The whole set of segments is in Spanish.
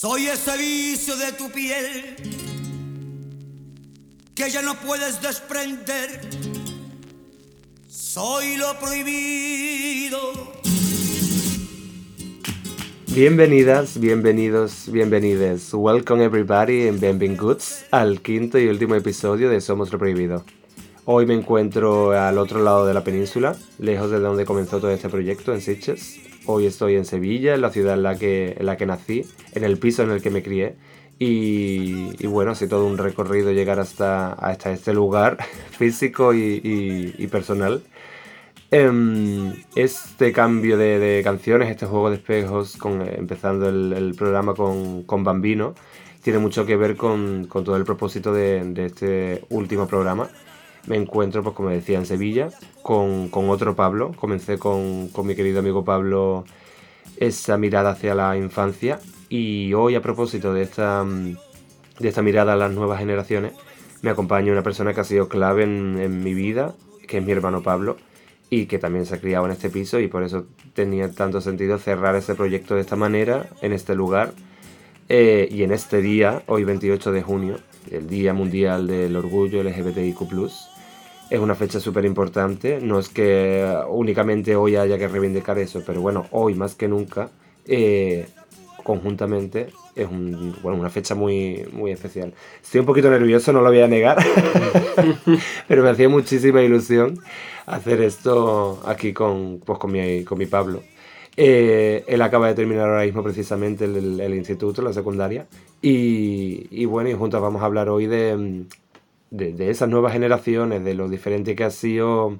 Soy ese vicio de tu piel que ya no puedes desprender. Soy lo prohibido. Bienvenidas, bienvenidos, bienvenides. Welcome everybody and benvinguts al quinto y último episodio de Somos lo Prohibido. Hoy me encuentro al otro lado de la península, lejos de donde comenzó todo este proyecto, en Sitges. Hoy estoy en Sevilla, en la ciudad en la que, en la que nací, en el piso en el que me crié. Y, bueno, ha sido todo un recorrido llegar hasta, hasta este lugar físico y, personal. Em, este cambio de, canciones, este juego de espejos, con, empezando el, programa con, Bambino, tiene mucho que ver con, todo el propósito de, este último programa. Me encuentro, pues como decía, en Sevilla, con, otro Pablo. Comencé con, mi querido amigo Pablo esa mirada hacia la infancia y hoy a propósito de esta, de esta mirada a las nuevas generaciones me acompaña una persona que ha sido clave en, mi vida, que es mi hermano Pablo y que también se ha criado en este piso y por eso tenía tanto sentido cerrar ese proyecto de esta manera, en este lugar eh, y en este día, hoy 28 de junio, el Día Mundial del Orgullo LGBTIQ es una fecha súper importante. No es que únicamente hoy haya que reivindicar eso, pero bueno, hoy más que nunca, eh, conjuntamente, es una fecha muy, muy especial. Estoy un poquito nervioso, no lo voy a negar, pero me hacía muchísima ilusión hacer esto aquí con, pues, con, mi, con mi Pablo. Eh, él acaba de terminar ahora mismo precisamente el, instituto, la secundaria, y, y bueno, y juntos vamos a hablar hoy de de, esas nuevas generaciones, de lo diferente que ha sido,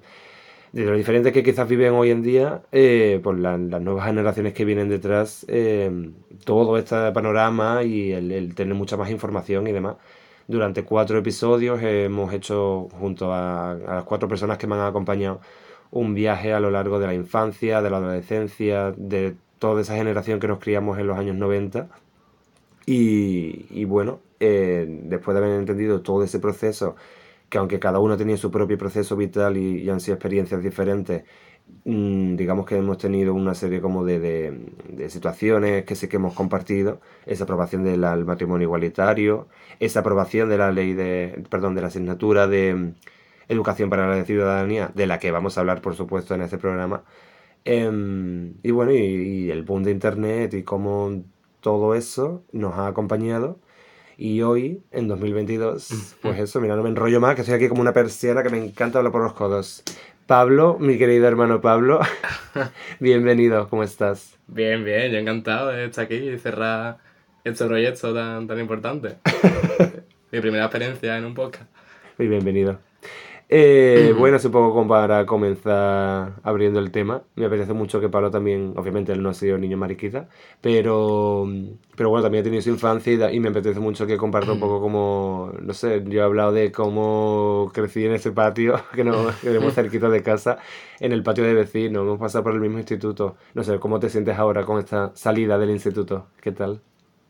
de lo diferente que quizás viven hoy en día, eh, por las nuevas generaciones que vienen detrás, eh, todo este panorama y el, tener mucha más información y demás. Durante cuatro episodios hemos hecho, junto a, las cuatro personas que me han acompañado, un viaje a lo largo de la infancia, de la adolescencia, de toda esa generación que nos criamos en los años 90. Y, y bueno, eh, después de haber entendido todo ese proceso, que aunque cada uno tenía su propio proceso vital y, han sido experiencias diferentes, mm, digamos que hemos tenido una serie como de, situaciones que sí que hemos compartido, esa aprobación del matrimonio igualitario, esa aprobación de la ley de, perdón, de la asignatura de educación para la ciudadanía, de la que vamos a hablar por supuesto en este programa, em, y bueno, y, y el boom de internet y cómo todo eso nos ha acompañado y hoy, en 2022, pues eso, mira, no me enrollo más, que soy aquí como una persiana que me encanta hablar por los codos. Pablo, mi querido hermano Pablo, bienvenido, ¿cómo estás? Bien, bien, yo encantado de estar aquí y cerrar este proyecto tan, tan importante. mi primera experiencia en un podcast. Muy bienvenido. Eh, bueno, es un poco como para comenzar abriendo el tema. Me apetece mucho que Pablo también, obviamente él no ha sido niño mariquita, pero, pero bueno, también ha tenido su infancia y, me apetece mucho que comparta un poco como, no sé, yo he hablado de cómo crecí en ese patio que nos quedamos cerquita de casa, en el patio de vecinos, hemos pasado por el mismo instituto. No sé, ¿cómo te sientes ahora con esta salida del instituto? ¿Qué tal?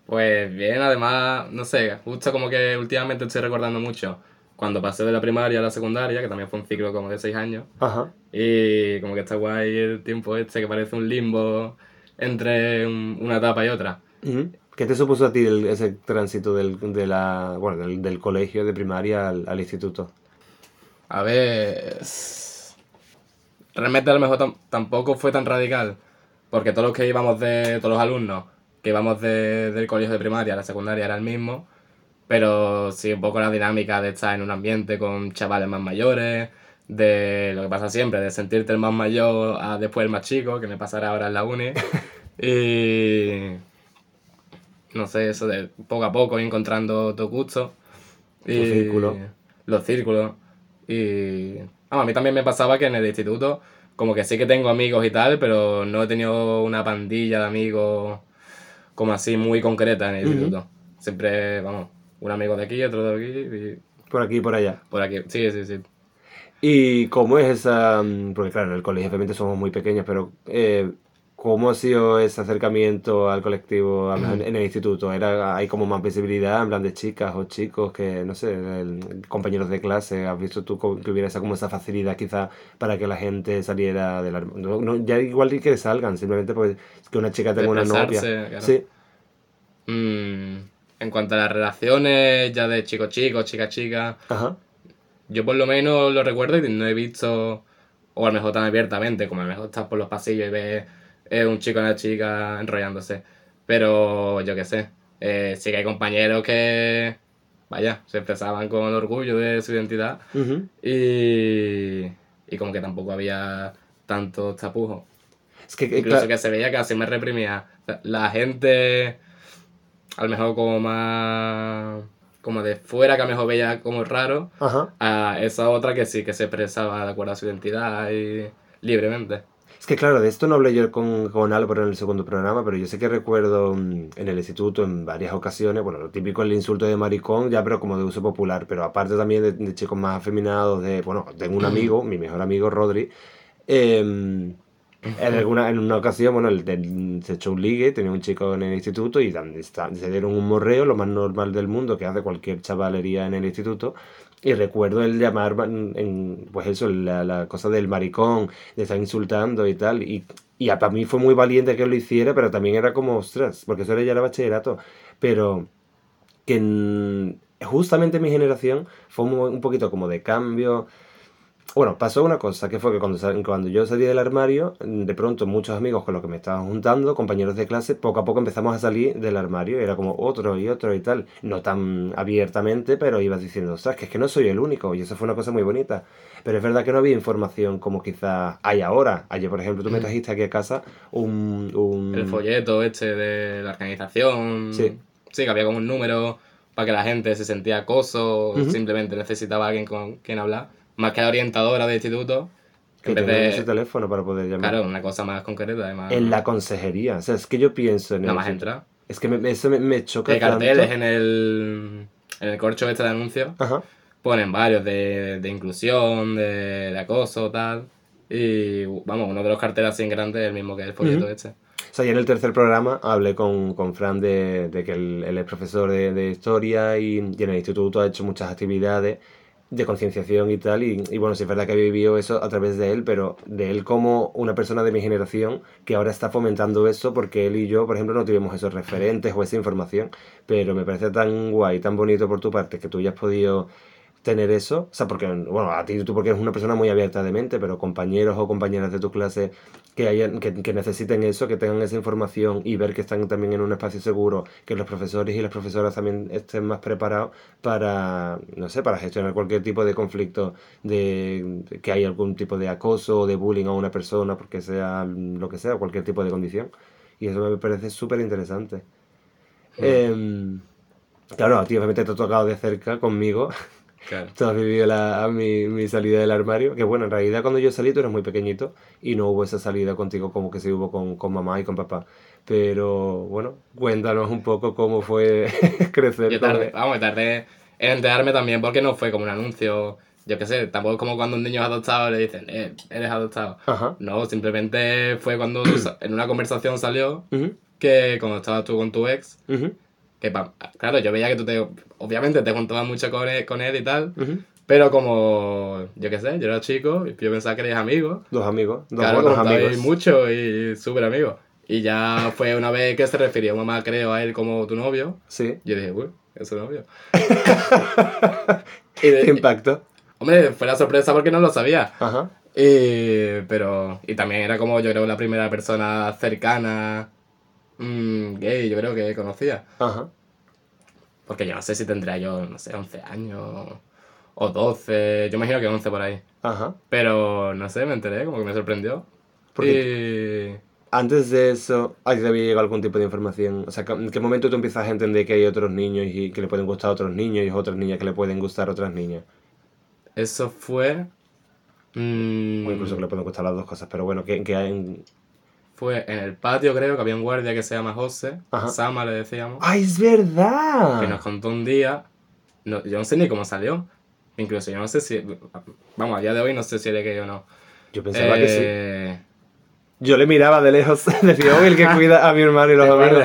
Pues bien, además, no sé, justo como que últimamente estoy recordando mucho cuando pasé de la primaria a la secundaria, que también fue un ciclo como de seis años, Ajá. y como que está guay el tiempo este que parece un limbo entre una etapa y otra. ¿Qué te supuso a ti ese tránsito del, de la, bueno, del, colegio de primaria al, instituto? A ver, realmente a lo mejor tampoco fue tan radical, porque todos los que íbamos de, todos los alumnos que íbamos de, del colegio de primaria a la secundaria era el mismo, pero sí un poco la dinámica de estar en un ambiente con chavales más mayores, de lo que pasa siempre, de sentirte el más mayor a después el más chico, que me pasará ahora en la uni. y no sé, eso de poco a poco ir encontrando tu gusto. Y los círculos. Los círculos. Y a mí también me pasaba que en el instituto, como que sí que tengo amigos y tal, pero no he tenido una pandilla de amigos como así muy concreta en el instituto. Siempre, vamos, un amigo de aquí, otro de aquí. Y... Por aquí y por allá. Por aquí, sí, sí, sí. ¿Y cómo es esa...? Mm, porque claro, en el colegio obviamente somos muy pequeños, pero eh, ¿cómo ha sido ese acercamiento al colectivo en el instituto? ¿Era, ¿Hay como más visibilidad en plan de chicas o chicos que, no sé, compañeros de clase? ¿Has visto tú que hubiera esa, como esa facilidad quizá para que la gente saliera de la... No, ya igual que salgan, simplemente pues que una chica tenga una novia. Sí. mm, en cuanto a las relaciones ya de chico-chico, chica-chica, Ajá. yo por lo menos lo recuerdo y no he visto, o a lo mejor tan abiertamente, como a lo mejor estás por los pasillos y ves eh, un chico y una chica enrollándose. Pero yo qué sé, eh, sí que hay compañeros que, vaya, se expresaban con orgullo de su identidad y, y como que tampoco había tanto tapujos. Es que, eh, Incluso que se veía que así me reprimía. O sea, La gente, a lo mejor como más. como de fuera, que a lo mejor veía como raro, Ajá. a esa otra que sí que se expresaba de acuerdo a su identidad y libremente. Es que claro, de esto no hablé yo con, con Álvaro en el segundo programa, pero yo sé que recuerdo mm, en el instituto en varias ocasiones, bueno, lo típico el insulto de maricón, ya pero como de uso popular, pero aparte también de, de chicos más afeminados, de, bueno, tengo un amigo, mi mejor amigo Rodri, em, en, alguna, en una ocasión, bueno, él, él se echó un ligue, tenía un chico en el instituto y se dieron un morreo, lo más normal del mundo que hace cualquier chavalería en el instituto. Y recuerdo el llamar, en, pues eso, la, la cosa del maricón, de estar insultando y tal. Y, y para mí fue muy valiente que lo hiciera, pero también era como, ostras, porque eso era ya el bachillerato. Pero que en- justamente mi generación fue un, un poquito como de cambio. Bueno, pasó una cosa, que fue que cuando, sal- cuando yo salí del armario, de pronto muchos amigos con los que me estaban juntando, compañeros de clase, poco a poco empezamos a salir del armario, era como otro y otro y tal, no tan abiertamente, pero ibas diciendo, ostras, que es que no soy el único, y eso fue una cosa muy bonita. Pero es verdad que no había información como quizás hay ahora. Ayer, por ejemplo, tú me trajiste aquí a casa un... un- El folleto este de la organización. Sí. Sí, que había como un número para que la gente se sentía acoso o Ujú. simplemente necesitaba a alguien con quien hablar. Más que la orientadora de instituto. que tenía de. ese teléfono para poder llamar. Claro, una cosa más concreta, además. En la consejería. O sea, es que yo pienso en Nada más entra. Es que me- eso me, me choca Hay carteles en el, en el corcho este de anuncios. Ajá. Ponen varios de, de inclusión, de, de acoso, tal. Y vamos, uno de los carteles así en grande es el mismo que el folleto Ujú. este. O sea, ya en el tercer programa hablé con, con Fran de, de que él, él es profesor de, de historia y, y en el instituto ha hecho muchas actividades de concienciación y tal. Y, bueno, sí es verdad que había vivido eso a través de él, pero de él como una persona de mi generación que ahora está fomentando eso porque él y yo, por ejemplo, no tuvimos esos referentes o esa información. Pero me parece tan guay, tan bonito por tu parte que tú hayas podido tener eso, o sea, porque, bueno, a ti tú porque eres una persona muy abierta de mente, pero compañeros o compañeras de tu clase que, hayan, que, que necesiten eso, que tengan esa información y ver que están también en un espacio seguro, que los profesores y las profesoras también estén más preparados para, no sé, para gestionar cualquier tipo de conflicto, de que hay algún tipo de acoso o de bullying a una persona, porque sea lo que sea, cualquier tipo de condición. Y eso me parece súper interesante. Em, claro, a ti obviamente te ha tocado de cerca conmigo Claro. Tú has vivido la, mi, mi salida del armario. Que bueno, en realidad cuando yo salí tú eras muy pequeñito y no hubo esa salida contigo como que se hubo con, con mamá y con papá. Pero bueno, cuéntanos un poco cómo fue crecer. Yo con- tardé, vamos, tardé en enterarme también porque no fue como un anuncio, yo qué sé, tampoco es como cuando un niño es adoptado le dicen, eh, eres adoptado. Ajá. No, simplemente fue cuando en una conversación salió Ujú, que cuando estabas tú con tu ex, ujú, que claro, yo veía que tú te, obviamente te juntabas mucho con él, con él y tal, ujú. pero como, yo qué sé, yo era chico yo pensaba que eres amigo, Dos amigos, dos claro, buenos amigos. mucho y súper amigos. Y ya fue una vez que se refirió mamá, creo, a él como tu novio, Sí. yo dije, uy, es su novio. y de- ¿Qué impacto? Hombre, fue la sorpresa porque no lo sabía. Ajá. Y, pero, y también era como yo creo la primera persona cercana mm, gay, yo creo que conocía. Ajá. Porque yo no sé si tendría yo, no sé, 11 años o 12, yo imagino que 11 por ahí. Ajá. Pero no sé, me enteré, como que me sorprendió. ¿Por Y Antes de eso, ¿a ti te había llegado algún tipo de información? O sea, ¿en qué momento tú empiezas a entender que hay otros niños y que le pueden gustar a otros niños y otras niñas que le pueden gustar a otras niñas? eso fue... mm, O incluso que le pueden gustar las dos cosas, pero bueno, que, que hay... Fue en el patio, creo, que había un guardia que se llama José, Ajá. Sama le decíamos. ¡Ay, es verdad! que nos contó un día, no, yo no sé ni cómo salió, incluso yo no sé si, vamos, a día de hoy no sé si era gay o no. Yo pensaba que sí. Eh, Yo le miraba de lejos, decía, el que cuida a mi hermano y los amigos.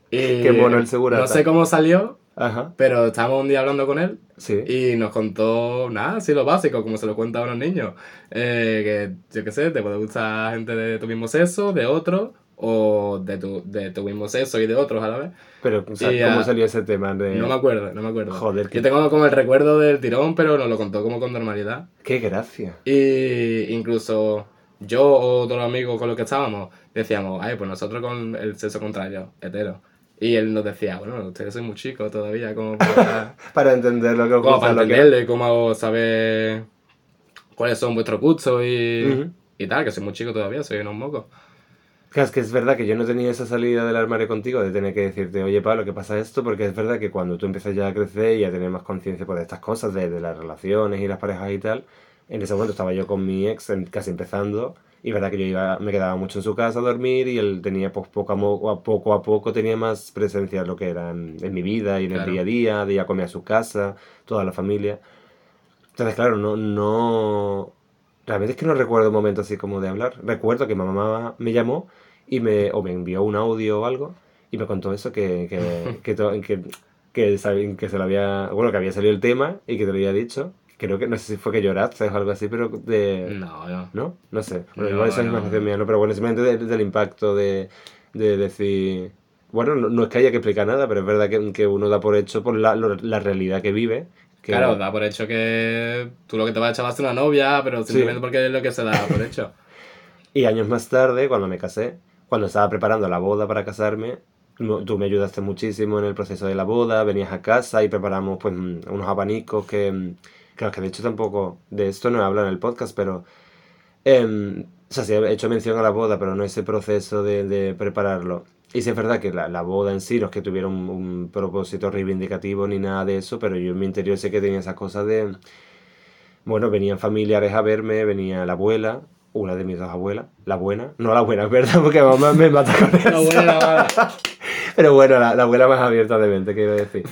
Y Qué mono el segurata. No sé cómo salió, Ajá, pero estábamos un día hablando con él sí. y nos contó, nada, así lo básico, como se lo cuenta a unos niños. Eh, que, yo qué sé, te puede gustar gente de tu mismo sexo, de otro, o de tu, de tu mismo sexo y de otros a la vez. Pero, o sea, Y, ¿cómo salió ese tema? De... No me acuerdo, no me acuerdo. Joder, Yo qué- tengo como el recuerdo del tirón, pero nos lo contó como con normalidad. ¡Qué gracia! Y incluso yo o todos los amigos con los que estábamos decíamos, ay, pues nosotros con el sexo contrario, hetero. Y él nos decía, bueno, ustedes son muy chicos todavía, como para, Para entender lo que os como para lo que- entenderlo y como saber cuáles son vuestros gustos y, Ujú. y tal, que soy muy chico todavía, soy unos mocos. Claro, es que es verdad que yo no tenía esa salida del armario contigo de tener que decirte, oye Pablo, ¿qué pasa esto? Porque es verdad que cuando tú empiezas ya a crecer y a tener más conciencia pues, de estas cosas, de, de las relaciones y las parejas y tal, en ese momento estaba yo con mi ex casi empezando y verdad que yo iba, me quedaba mucho en su casa a dormir y él tenía pues poco a, poco a poco tenía más presencia en lo que era en, en mi vida y en Claro. el día a día, de ir a comer a su casa, toda la familia. Entonces, claro, no, no... Realmente es que no recuerdo un momento así como de hablar. Recuerdo que mamá me llamó y me, o me envió un audio o algo y me contó eso, que, que, que, que, que, que se lo había... Bueno, que había salido el tema y que te lo había dicho. Creo que, no sé si fue que lloraste o algo así, pero de... No, no. ¿No? No sé. Bueno, No, igual esa es no. imaginación mía, ¿no? Pero bueno, simplemente de- del impacto de, de decir... Bueno, no, no es que haya que explicar nada, pero es verdad que, que uno da por hecho por la, lo- la realidad que vive. Que, Claro, da por hecho que tú lo que te vas a echar va a ser una novia, pero simplemente porque es lo que se da por hecho. Y años más tarde, cuando me casé, cuando estaba preparando la boda para casarme, no- tú me ayudaste muchísimo en el proceso de la boda, venías a casa y preparamos pues mm, unos abanicos que, mm, claro, que de hecho tampoco, de esto no he hablado en el podcast, pero, em, o sea, sí he hecho mención a la boda, pero no ese proceso de, de prepararlo. Y sí es verdad que la, la boda en sí no es que tuviera un, un propósito reivindicativo ni nada de eso, pero yo en mi interior sé que tenía esas cosas de, bueno, venían familiares a verme, venía la abuela, una de mis dos abuelas, la buena, no la buena, es verdad, porque mamá me mata con eso. La buena, la mala. Pero bueno, la, la abuela más abierta de mente, quiero decir.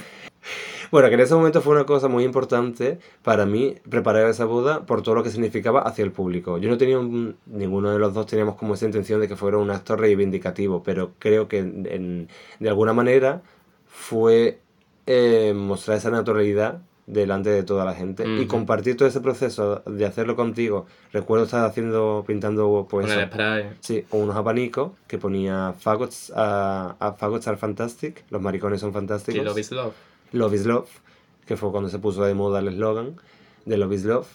Bueno, que en ese momento fue una cosa muy importante para mí preparar esa boda por todo lo que significaba hacia el público. Yo no tenía, un- ninguno de los dos teníamos como esa intención de que fuera un acto reivindicativo, pero creo que en- en- de alguna manera fue eh, mostrar esa naturalidad delante de toda la gente y Ujú. compartir todo ese proceso de hacerlo contigo. Recuerdo estar haciendo, pintando pues spray. Sí, unos abanicos que ponía Fagots, a, a Fagots are fantastic, los maricones son fantásticos. Love is Love. Love is Love, que fue cuando se puso de moda el eslogan de Love is Love.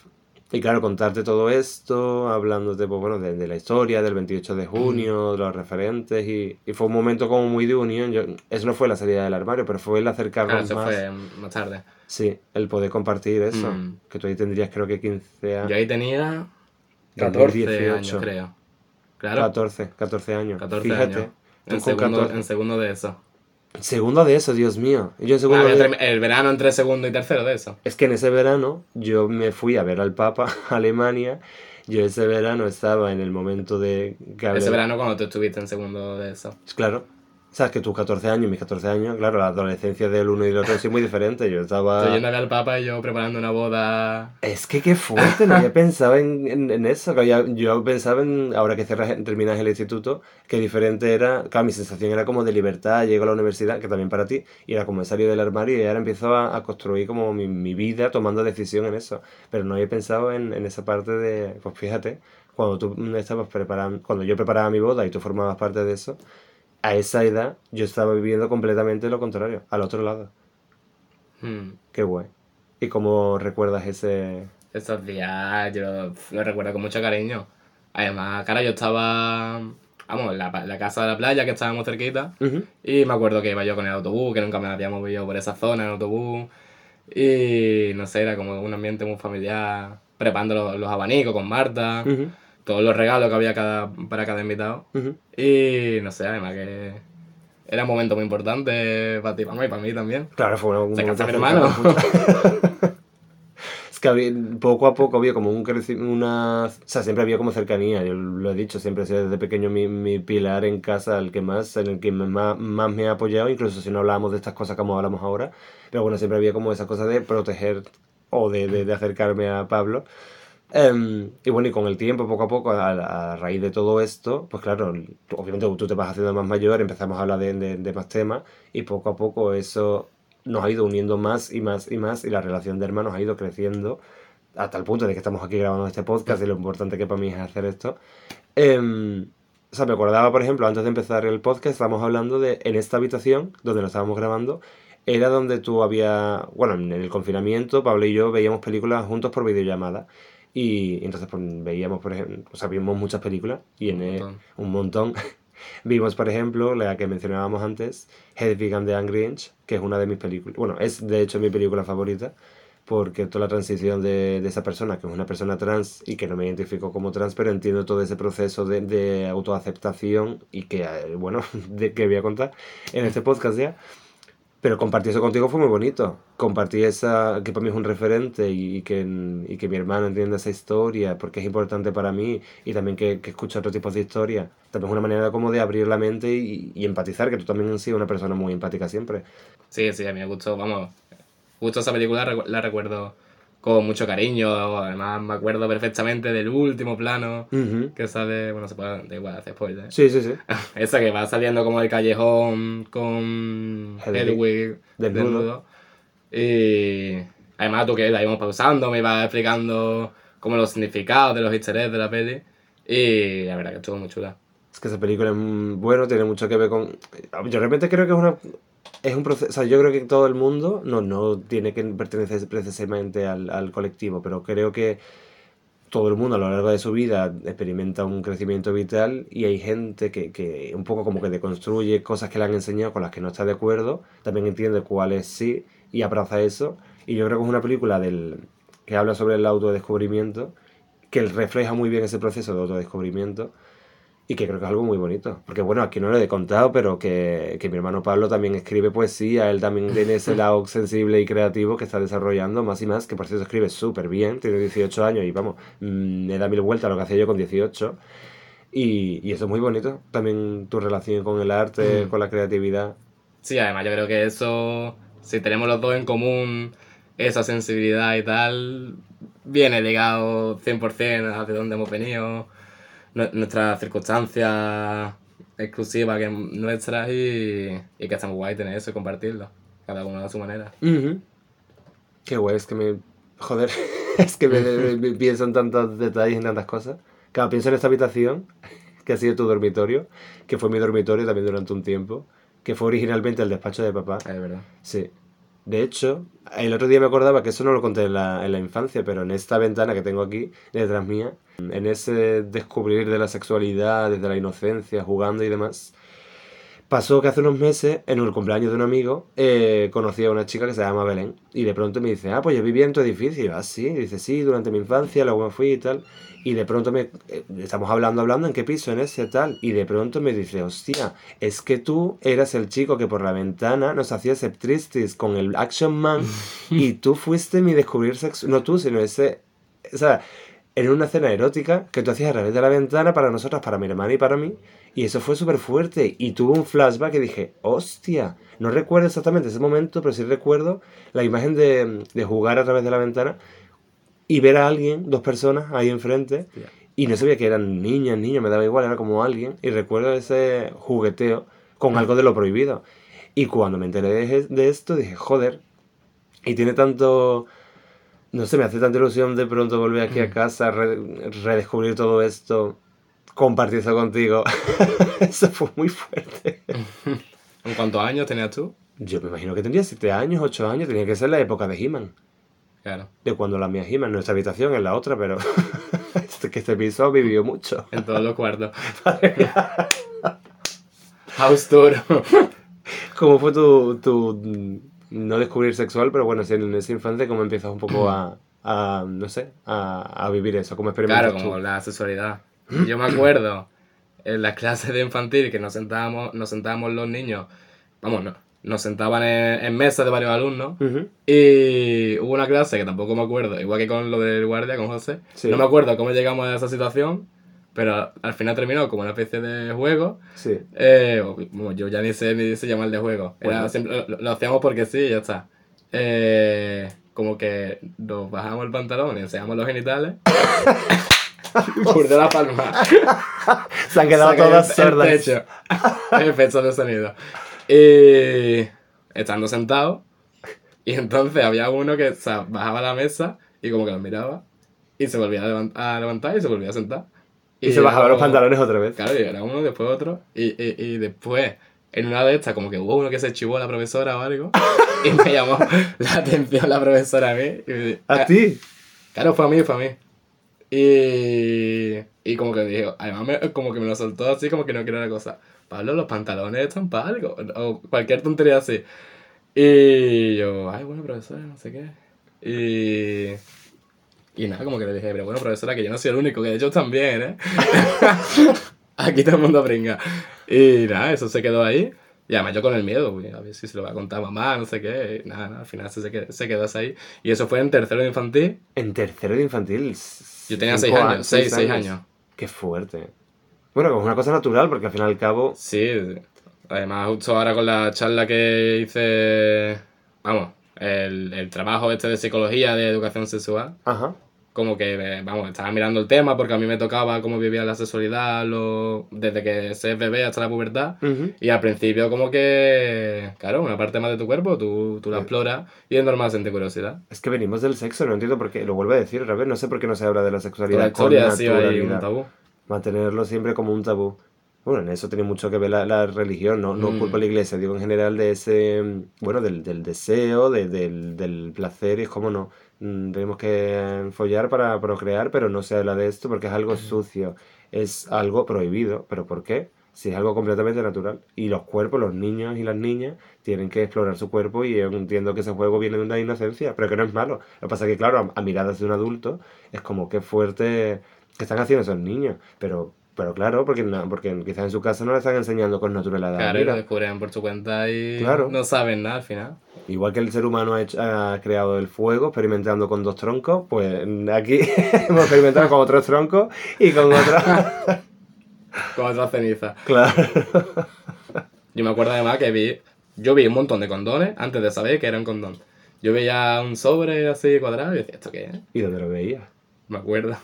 Y claro, contarte todo esto, hablándote pues, bueno, de, de la historia, del 28 de junio, de los referentes, y, y fue un momento como muy de unión. Yo, eso no fue la salida del armario, pero fue el acercarnos eso más. fue más tarde. Sí, el poder compartir eso. Mm. Que tú ahí tendrías creo que 15 años. Yo ahí tenía 14 14 años, creo. Claro, 14, 14 años. 14 Fíjate. años. En segundo, 14. en segundo de eso. Segundo de eso, Dios mío. Yo en segundo Ah, de- el verano entre segundo y tercero de eso. Es que en ese verano yo me fui a ver al Papa a Alemania. Yo ese verano estaba en el momento de... Ese verano cuando tú estuviste en segundo de eso. Claro. Sabes que tus 14 años, mis 14 años, claro, la adolescencia del uno y del otro es muy diferente. Yo estaba... Estoy ver al Papa y yo preparando una boda. Es que qué fuerte, no había pensado en, en, en eso. que yo pensaba en, ahora que cierras, terminas el instituto, que diferente era, claro, mi sensación era como de libertad, llego a la universidad, que también para ti, y era como he salido del armario y ahora empiezo a, a construir como mi, mi vida tomando decisión en eso. Pero no había pensado en, en esa parte de, pues fíjate, cuando tú estabas preparando, cuando yo preparaba mi boda y tú formabas parte de eso, a esa edad yo estaba viviendo completamente lo contrario, al otro lado. Hmm. Qué guay. ¿Y cómo recuerdas ese...? Esos días yo lo recuerdo con mucho cariño. Además, cara, yo estaba, vamos, la, la casa de la playa, que estábamos cerquita. Ujú. Y me acuerdo que iba yo con el autobús, que nunca me había movido por esa zona en autobús. Y no sé, era como un ambiente muy familiar, preparando los, los abanicos con Marta, Ujú. Todos los regalos que había cada, para cada invitado. Y no sé, además que era un momento muy importante para ti, para mí para mí también. Claro, fue un momento hermano. Es que había- poco a poco había como un crecimiento, una... O sea, siempre había como cercanía, yo lo he dicho, siempre sido desde pequeño mi, mi pilar en casa, el que más, en el que me- más, más me ha apoyado, incluso si no hablábamos de estas cosas como hablamos ahora, pero bueno, siempre había como esa cosa de proteger o de, de, de acercarme a Pablo. Em, y bueno, y con el tiempo, poco a poco, a, raíz de todo esto, pues claro, obviamente tú te vas haciendo más mayor, empezamos a hablar de más temas, y poco a poco eso nos ha ido uniendo más y más y más, y la relación de hermanos ha ido creciendo hasta el punto de que estamos aquí grabando este podcast y lo importante que para mí es hacer esto. Em, o sea, me acordaba, por ejemplo, antes de empezar el podcast, estábamos hablando de en esta habitación donde lo estábamos grabando, era donde tú había, bueno, en el confinamiento, Pablo y yo veíamos películas juntos por videollamada. Y entonces pues, veíamos, por ejemplo, o sea, vimos muchas películas y en Un montón. un montón. Vimos, por ejemplo, la que mencionábamos antes, Hedwig and the Angry Inch, que es una de mis películas, bueno, es de hecho mi película favorita, porque toda la transición de, de esa persona, que es una persona trans y que no me identifico como trans, pero entiendo todo ese proceso de, de autoaceptación y que, eh, bueno, de que voy a contar en este podcast ya. Pero compartir eso contigo fue muy bonito. Compartir esa, que para mí es un referente y, que, y que mi hermano entienda esa historia, porque es importante para mí, y también que, que escuche otro tipo de historia. También es una manera como de abrir la mente y, empatizar, que tú también has sido una persona muy empática siempre. Sí, sí, a mí me gustó, vamos, justo esa película la recuerdo con mucho cariño, además me acuerdo perfectamente del último plano que sale, bueno, se puede, da igual, hacer spoiler. Sí, sí, sí. Esa que va saliendo como del callejón con Hedwig. Desnudo. Y además tú que la íbamos pausando, me ibas explicando como los significados de los easter eggs de la peli. Y la verdad que estuvo muy chula. Es que esa película es bueno, tiene mucho que ver con... Yo realmente creo que es una... Es un proceso, yo creo que todo el mundo no, no tiene que pertenecer precisamente al, al colectivo, pero creo que todo el mundo a lo largo de su vida experimenta un crecimiento vital y hay gente que, que un poco como que deconstruye cosas que le han enseñado con las que no está de acuerdo, también entiende cuáles sí y abraza eso. Y yo creo que es una película del, que habla sobre el autodescubrimiento, que refleja muy bien ese proceso de autodescubrimiento y que creo que es algo muy bonito. Porque bueno, aquí no lo he contado, pero que, que mi hermano Pablo también escribe poesía, él también tiene ese lado sensible y creativo que está desarrollando más y más, que por cierto escribe súper bien, tiene 18 años y vamos, mm, me da mil vueltas a lo que hacía yo con 18. Y, y eso es muy bonito, también tu relación con el arte, Mm. con la creatividad. Sí, además yo creo que eso, si tenemos los dos en común esa sensibilidad y tal, viene ligado 100% hacia donde hemos venido, nuestras circunstancias exclusivas que nuestras y, y que está muy guay tener eso y compartirlo, cada uno a su manera. Ujú. Qué guay, es que me... Joder, es que me, me- me pienso en tantos detalles, en tantas cosas. Claro, pienso en esta habitación, que ha sido tu dormitorio, que fue mi dormitorio también durante un tiempo, que fue originalmente el despacho de papá. Es verdad. Sí. De hecho, el otro día me acordaba que eso no lo conté en la, en la infancia, pero en esta ventana que tengo aquí, detrás mía, en ese descubrir de la sexualidad, desde la inocencia, jugando y demás, pasó que hace unos meses, en el cumpleaños de un amigo, eh, conocí a una chica que se llama Belén, y de pronto me dice, ah, pues yo vivía en tu edificio, Y yo, ah, sí, y dice, sí, durante mi infancia, luego me fui y tal, y de pronto me, eh, estamos hablando, hablando, ¿en qué piso? En ese tal, y de pronto me dice, hostia, es que tú eras el chico que por la ventana nos hacía septristis con el Action Man, y tú fuiste mi descubrir sexo, no tú, sino ese, o sea, en una escena erótica que tú hacías a través de la ventana para nosotras, para mi hermana y para mí. Y eso fue súper fuerte. Y tuve un flashback y dije, hostia, no recuerdo exactamente ese momento, pero sí recuerdo la imagen de, de jugar a través de la ventana y ver a alguien, dos personas ahí enfrente. Y no sabía que eran niñas, niños, me daba igual, era como alguien. Y recuerdo ese jugueteo con algo de lo prohibido. Y cuando me enteré de, de esto, dije, joder. Y tiene tanto... No sé, me hace tanta ilusión de pronto volver aquí a casa, re- redescubrir todo esto, compartir eso contigo. eso fue muy fuerte. ¿En cuántos años tenías tú? Yo me imagino que tendría 7 años, 8 años, tenía que ser la época de He-Man. Claro. De cuando la mía He-Man, nuestra habitación en la otra, pero este, que este piso vivió mucho. En todos los cuartos. House tour. ¿Cómo fue tu, tu, mm, no descubrir sexual, pero bueno, sí, en esa infancia, cómo empiezas un poco a, a, no sé, a, a vivir eso? ¿Cómo experimentas Claro, como la sexualidad. Yo me acuerdo en las clases de infantil que nos sentábamos, nos sentábamos los niños, vamos, no, nos sentaban en, en mesas de varios alumnos y hubo una clase que tampoco me acuerdo, igual que con lo del guardia, con José, Sí. no me acuerdo cómo llegamos a esa situación, pero al final terminó como una especie de juego. Sí. Eh, yo ya ni sé ni se llama el de juego. Era Bueno. siempre- lo, lo hacíamos porque sí y ya está. Eh, como que nos bajamos el pantalón y enseñamos los genitales. Purde la palma. Se han quedado todas sordas. El techo. Efectos de sonido. Y estando sentado. Y entonces había uno que o sea, bajaba la mesa y como que nos miraba. Y se volvía a levantar y se volvía a sentar. Y, se bajaban los pantalones otra vez. Claro, y era uno, después otro. Y, y, y después, en una de estas, como que hubo uno que se chivó a la profesora o algo. y me llamó la atención la profesora a mí. y me- ¿A ti? Claro, fue a mí, fue a mí. Y, y como que dijo, además me- como que me lo soltó así, como que no quiero la cosa. Pablo, los pantalones están para algo. O cualquier tontería así. Y yo, ay, bueno, profesora, no sé qué. Y, y nada, como que le dije, pero bueno, profesora, que yo no soy el único, que de hecho también, ¿eh? Aquí todo el mundo pringa. Y nada, eso se quedó ahí. Y además yo con el miedo, a ver si se lo va a contar mamá, no sé qué. Y nada, nada, al final se quedó, se quedó ahí. Y eso fue en tercero de infantil. En tercero de infantil. Yo tenía seis años, seis, seis años. Qué fuerte. Bueno, como una cosa natural, porque al fin y al cabo. Sí, además justo ahora con la charla que hice, vamos, el, el trabajo este de psicología de educación sexual, Ajá. Como que, eh, vamos, estaba mirando el tema porque a mí me tocaba cómo vivía la sexualidad lo, desde que se es bebé hasta la pubertad. Ujú. Y al principio como que, claro, una parte más de tu cuerpo, tú, tú la exploras y es normal sentir curiosidad. Es que venimos del sexo, no entiendo por qué. Lo vuelvo a decir otra vez, no sé por qué no se habla de la sexualidad. la historia con sido ahí un naturalidad. tabú. Mantenerlo siempre como un tabú. Bueno, en eso tiene mucho que ver la, la religión, no, no Mm. culpa a la iglesia, digo en general de ese, mm, bueno, del, del deseo, de- del, del placer, y es como no, tenemos que follar para procrear, pero no se habla de esto porque es algo sucio, es algo prohibido, pero ¿por qué? Si es algo completamente natural. Y los cuerpos, los niños y las niñas, tienen que explorar su cuerpo y yo entiendo que ese juego viene de una inocencia, pero que no es malo. Lo que pasa es que, claro, a, a miradas de un adulto, es como qué fuerte que están haciendo esos niños, pero... Pero claro, porque, no- porque quizás en su casa no le están enseñando con naturalidad. Claro, y lo descubren por su cuenta y Claro. no saben nada al final. Igual que el ser humano ha, hecho- ha creado el fuego experimentando con dos troncos, pues aquí hemos experimentado con otros troncos y con otros. Con otra ceniza. claro. Yo me acuerdo además que vi, yo vi un montón de condones antes de saber que era un condón. Yo veía un sobre así cuadrado y decía, ¿esto qué es? ¿Y dónde lo veías? Me acuerdo.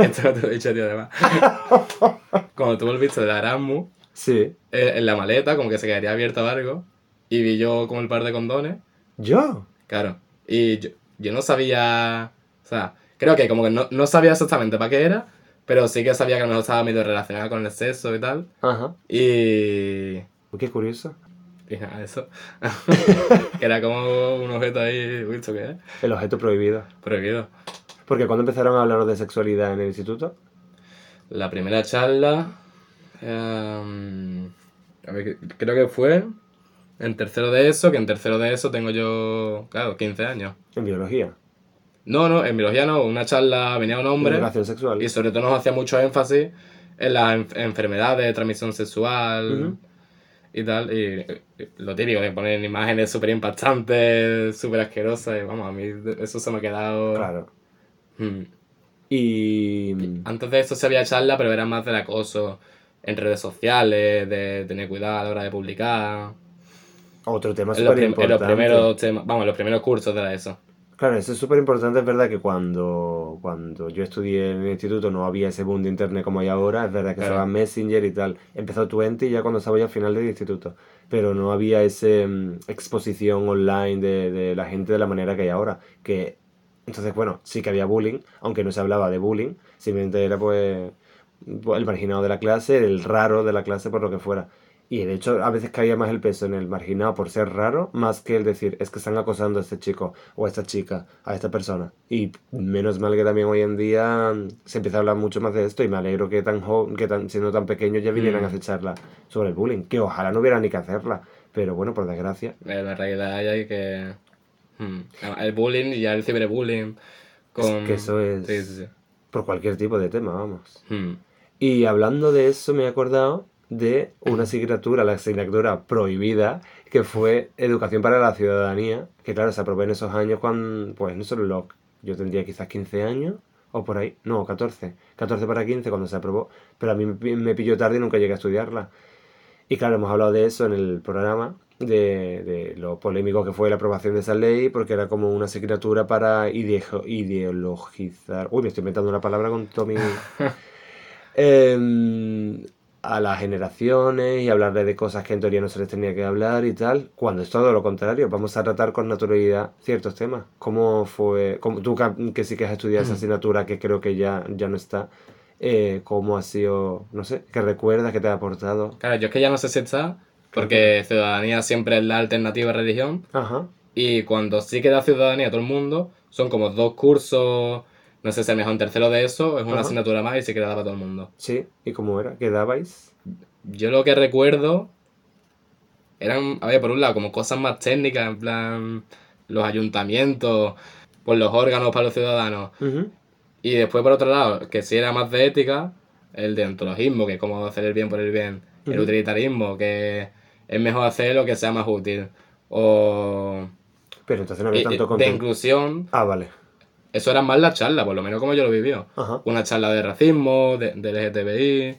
Esto no te lo he dicho, tío, además. Cuando tuvo el visto de Erasmus, Sí. eh, en la maleta, como que se quedaría abierto o algo, y vi yo como el par de condones, ¿Yo? claro. Y yo, yo no sabía, o sea, creo que como que no, no sabía exactamente para qué era, pero sí que sabía que a lo mejor estaba medio relacionado con el sexo y tal. Ajá. Y... Qué curioso. Y nada, eso. que era como un objeto ahí, uy, ¿esto qué es? El objeto prohibido. Prohibido. Porque cuando empezaron a hablarnos de sexualidad en el instituto, La primera charla. em, a ver, creo que fue en tercero de eso, que en tercero de eso tengo yo, claro, 15 años. en biología, No, no, en biología no, una charla venía un hombre educación sexual. y sobre todo nos hacía mucho énfasis en las enf- enfermedades de transmisión sexual y tal. Y lo típico de poner imágenes súper impactantes, súper asquerosas. Y vamos, a mí eso se me ha quedado. Claro. Mm. Y. Antes de eso se había charla, pero era más del acoso en redes sociales, de tener cuidado a la hora de publicar. Otro tema súper prim- en los importante. primeros temas, vamos, los primeros cursos de la ESO. Claro, eso es súper importante. Es verdad que cuando, cuando yo estudié en el instituto no había ese boom de internet como hay ahora. Es verdad que Claro. estaba Messenger y tal. Empezó Twenty ya cuando estaba ya al final del instituto. Pero no había esa exposición online de, de la gente de la manera que hay ahora. Que, entonces, bueno, sí que había bullying, aunque no se hablaba de bullying. Simplemente era pues el marginado de la clase, el raro de la clase, por lo que fuera. Y de hecho, a veces caía más el peso en el marginado por ser raro, más que el decir, es que están acosando a este chico o a esta chica, a esta persona. Y menos mal que también hoy en día mm, se empieza a hablar mucho más de esto y me alegro que tan jo- que tan, siendo tan pequeños ya vinieran Mm. a hacer charla sobre el bullying, que ojalá no hubiera ni que hacerla. Pero bueno, por desgracia. La realidad hay que. Mm, El bullying y el ciberbullying. Con... que eso es- Sí, sí, sí. Por cualquier tipo de tema, vamos. Mm. Y hablando de eso, me he acordado de una asignatura, la asignatura prohibida, que fue Educación para la Ciudadanía, que claro, se aprobó en esos años cuando, pues no solo lo, yo tendría quizás 15 años, o por ahí, no, 14, 14 para 15 cuando se aprobó, pero a mí me pilló tarde y nunca llegué a estudiarla. Y claro, hemos hablado de eso en el programa, de, de lo polémico que fue la aprobación de esa ley, porque era como una asignatura para ideo- ideologizar. Uy, me estoy inventando una palabra con Tommy. Em, a las generaciones y hablarle de cosas que en teoría no se les tenía que hablar y tal, cuando es todo lo contrario, vamos a tratar con naturalidad ciertos temas. ¿Cómo fue, cómo, tú que, que sí que has estudiado esa asignatura que creo que ya, ya no está, eh, cómo ha sido, no sé, qué recuerdas, qué te ha aportado. Claro, yo es que ya no sé si está, porque ciudadanía siempre es la alternativa a religión, Ajá. y cuando sí que da ciudadanía a todo el mundo, son como dos cursos, no sé si el mejor tercero de eso, es una Ajá. asignatura más y sí que la da para todo el mundo. Sí, ¿y cómo era? ¿Qué dabais? Yo lo que recuerdo eran, a ver, por un lado, como cosas más técnicas, en plan, los ayuntamientos, pues los órganos para los ciudadanos. Ujú. Y después, por otro lado, que si era más de ética, el deontologismo, que es como hacer el bien por el bien. El utilitarismo, que es mejor hacer lo que sea más útil. O Pero entonces no había eh, tanto de contenido. inclusión, Ah, vale. eso era más la charla, por lo menos como yo lo vivió. Ajá. Una charla de racismo, de, de LGTBI,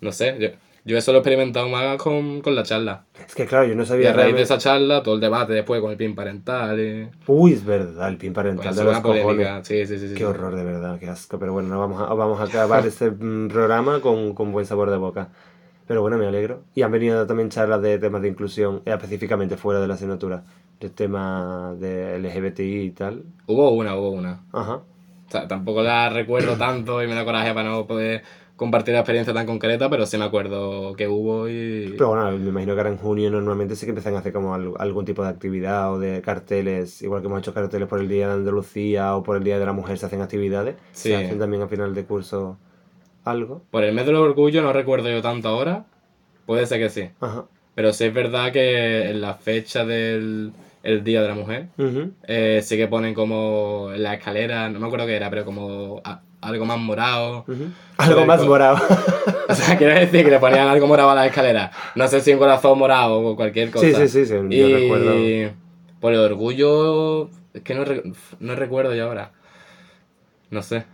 no sé. Yo, yo eso lo he experimentado más con, con la charla. Es que claro, yo no Y sabía a raíz de esa charla, todo el debate después con el PIN parental y... Uy, es verdad, el pin parental Pues, de los cojones. Sí, sí, sí. Qué sí. horror, de verdad, qué asco. Pero bueno, no vamos a, vamos a acabar este mm, programa con, con buen sabor de boca. Pero bueno, me alegro. Y han venido también charlas de temas de inclusión, eh, específicamente fuera de la asignatura, de temas de LGBTI y tal. Hubo una, hubo una. Ajá. O sea, tampoco la recuerdo tanto y me da coraje para no poder compartir la experiencia tan concreta, pero sí me acuerdo que hubo y... Pero bueno, me imagino que ahora en junio normalmente sí que empiezan a hacer como al- algún tipo de actividad o de carteles, igual que hemos hecho carteles por el Día de Andalucía o por el Día de la Mujer, se hacen actividades. Sí. Se hacen también a final de curso algo. Por el mes del orgullo no recuerdo yo tanto ahora. Puede ser que sí. Ajá. Pero sí es verdad que en la fecha del el Día de la Mujer eh, sí que ponen como en la escalera, no me acuerdo qué era, pero como a- algo más morado. Algo más morado. O sea, quiero decir que le ponían algo morado a la escalera. No sé si un corazón morado o cualquier cosa. Sí, sí, sí, sí, yo y recuerdo. por el orgullo, es que no, no recuerdo yo ahora. No sé.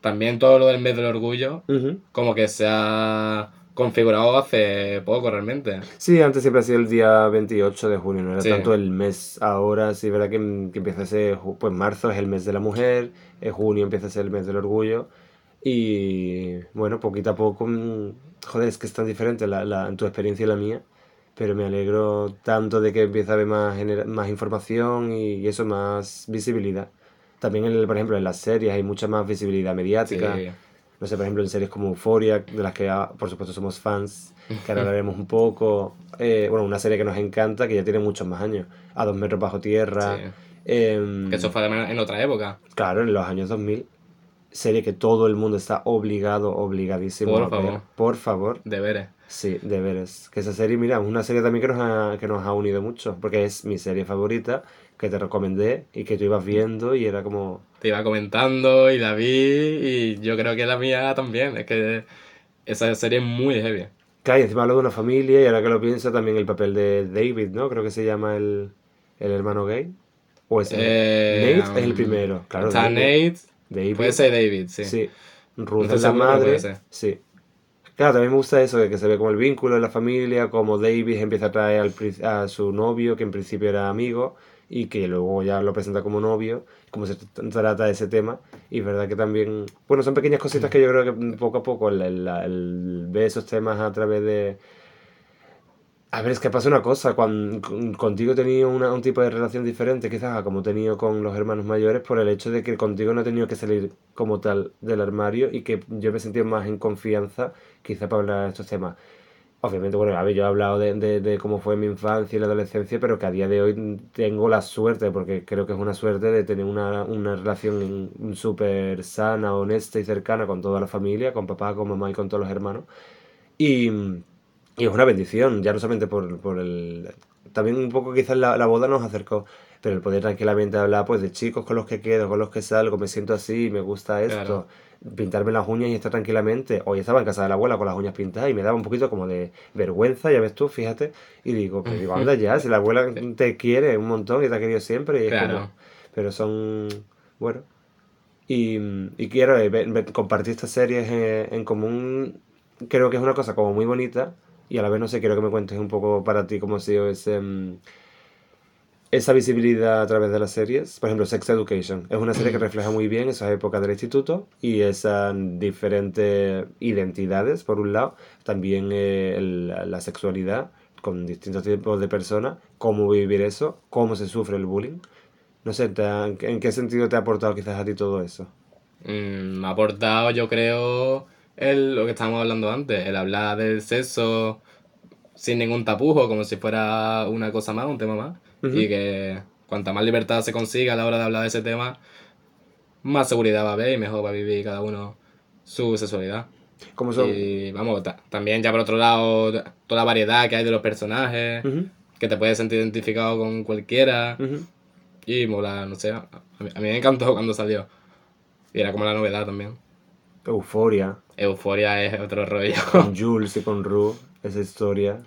También todo lo del mes del orgullo, como que se ha configurado hace poco realmente. Sí, antes siempre ha sido el día 28 de junio, no era Sí. tanto el mes. Ahora sí es verdad que, que empieza a ser, pues marzo es el mes de la mujer, en junio empieza a ser el mes del orgullo. Y bueno, poquito a poco, mm, joder, es que es tan diferente la, la- tu experiencia y la mía, pero me alegro tanto de que empiece a haber más, más información y, y eso, más visibilidad. También, en el- por ejemplo, en las series hay mucha más visibilidad mediática. Sí. No sé, por ejemplo, en series como Euphoria, de las que ah, por supuesto somos fans, que ahora hablaremos un poco. Eh, bueno, una serie que nos encanta, que ya tiene muchos más años. A dos metros bajo tierra. Sí. em, Que eso fue además en otra época. Claro, en los años 2000. Serie que todo el mundo está obligado, obligadísimo Por a ver. favor. Por favor. Deberes. Sí, deberes. Que esa serie, mira, es una serie también que nos ha, que nos ha unido mucho, porque es mi serie favorita, que te recomendé y que tú ibas viendo y era como... Te iba comentando y la vi y yo creo que la mía también. Es que esa serie es muy heavy. Claro, y encima hablo de una familia y ahora que lo pienso también el papel de David, ¿no? Creo que se llama el, el hermano gay. ¿O es Eh, Nate es el primero, claro. Está David. Nate, David. puede ser David, sí. Sí. Ruth No es la madre. Sí. Claro, también me gusta eso, de que se ve como el vínculo de la familia, como David empieza a traer al, a su novio, que en principio era amigo, y que luego ya lo presenta como novio, cómo se trata de ese tema. Y es verdad que también, bueno, son pequeñas cositas que yo creo que poco a poco el, el- esos temas a través de... A ver, es que pasa una cosa, cuando, contigo he tenido una- un tipo de relación diferente quizás a como he tenido con los hermanos mayores por el hecho de que contigo no he tenido que salir como tal del armario y que yo me he sentido más en confianza quizás para hablar de estos temas. Obviamente, bueno, a ver, yo he hablado de, de- cómo fue mi infancia y la adolescencia, pero que a día de hoy tengo la suerte, porque creo que es una suerte de tener una, una relación súper sana, honesta y cercana con toda la familia, con papá, con mamá y con todos los hermanos. Y, y es una bendición, ya no solamente por, por el... También un poco quizás la, la boda nos acercó, pero el poder tranquilamente hablar pues de chicos con los que quedo, con los que salgo, me siento así, me gusta esto. Pintarme las uñas y estar tranquilamente. Hoy estaba en casa de la abuela con las uñas pintadas y me daba un poquito como de vergüenza, ya ves tú, fíjate, y digo, pero digo, anda ya, si la abuela te quiere un montón y te ha querido siempre, y es Claro. como- pero son, bueno, y, y quiero eh, ver- compartir estas series en común. Creo que es una cosa como muy bonita. Y a la vez, no sé, quiero que me cuentes un poco para ti cómo ha sido ese, mm, esa visibilidad a través de las series. Por ejemplo, Sex Education. Es una serie que refleja muy bien esas épocas del instituto y esas diferentes identidades, por un lado. También eh, el- la sexualidad con distintos tipos de personas. Cómo vivir eso. Cómo se sufre el bullying. No sé, ha- ¿en qué sentido te ha aportado quizás a ti todo eso? Mm, me ha aportado, yo creo, el, lo que estábamos hablando antes, el hablar del sexo sin ningún tapujo, como si fuera una cosa más, un tema más. Y que cuanta más libertad se consiga a la hora de hablar de ese tema, más seguridad va a haber y mejor va a vivir cada uno su sexualidad. ¿Cómo son? Y vamos, ta- también ya por otro lado, toda la variedad que hay de los personajes, Ujú, que te puedes sentir identificado con cualquiera. ujú. Y mola, no sé, a mí, a mí me encantó cuando salió. Y era como la novedad también. Euforia, Euforia es otro rollo. con Jules y con Ru, esa historia.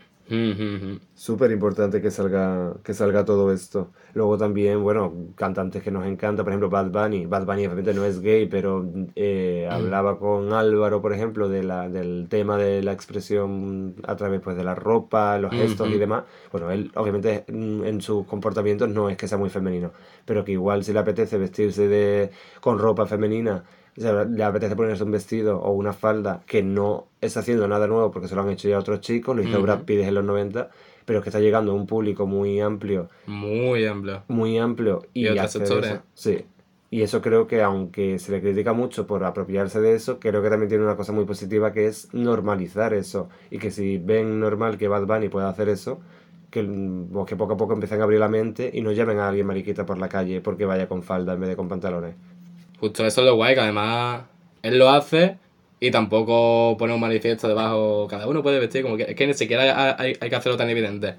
Súper importante que salga, que salga todo esto. Luego también, bueno, cantantes que nos encanta, por ejemplo, Bad Bunny. Bad Bunny obviamente no es gay, pero eh, hablaba con Álvaro, por ejemplo, de la, del tema de la expresión a través pues, de la ropa, los gestos y demás. Bueno, él obviamente mm, en sus comportamientos no es que sea muy femenino, pero que igual si le apetece vestirse de, con ropa femenina, le apetece ponerse un vestido o una falda que no está haciendo nada nuevo porque se lo han hecho ya otros chicos, lo hizo Ujú. Brad Pitt en los 90, pero es que está llegando a un público muy amplio, Muy amplio. muy amplio y, Y otros sectores. eso- sí. Y eso creo que aunque se le critica mucho por apropiarse de eso, creo que también tiene una cosa muy positiva que es normalizar eso. Y que si ven normal que Bad Bunny pueda hacer eso, que, pues que poco a poco empiecen a abrir la mente y no llamen a alguien mariquita por la calle porque vaya con falda en vez de con pantalones. Justo eso es lo guay, que además él lo hace y tampoco pone un manifiesto debajo. Cada uno puede vestir como que. Es que ni siquiera hay, hay que hacerlo tan evidente.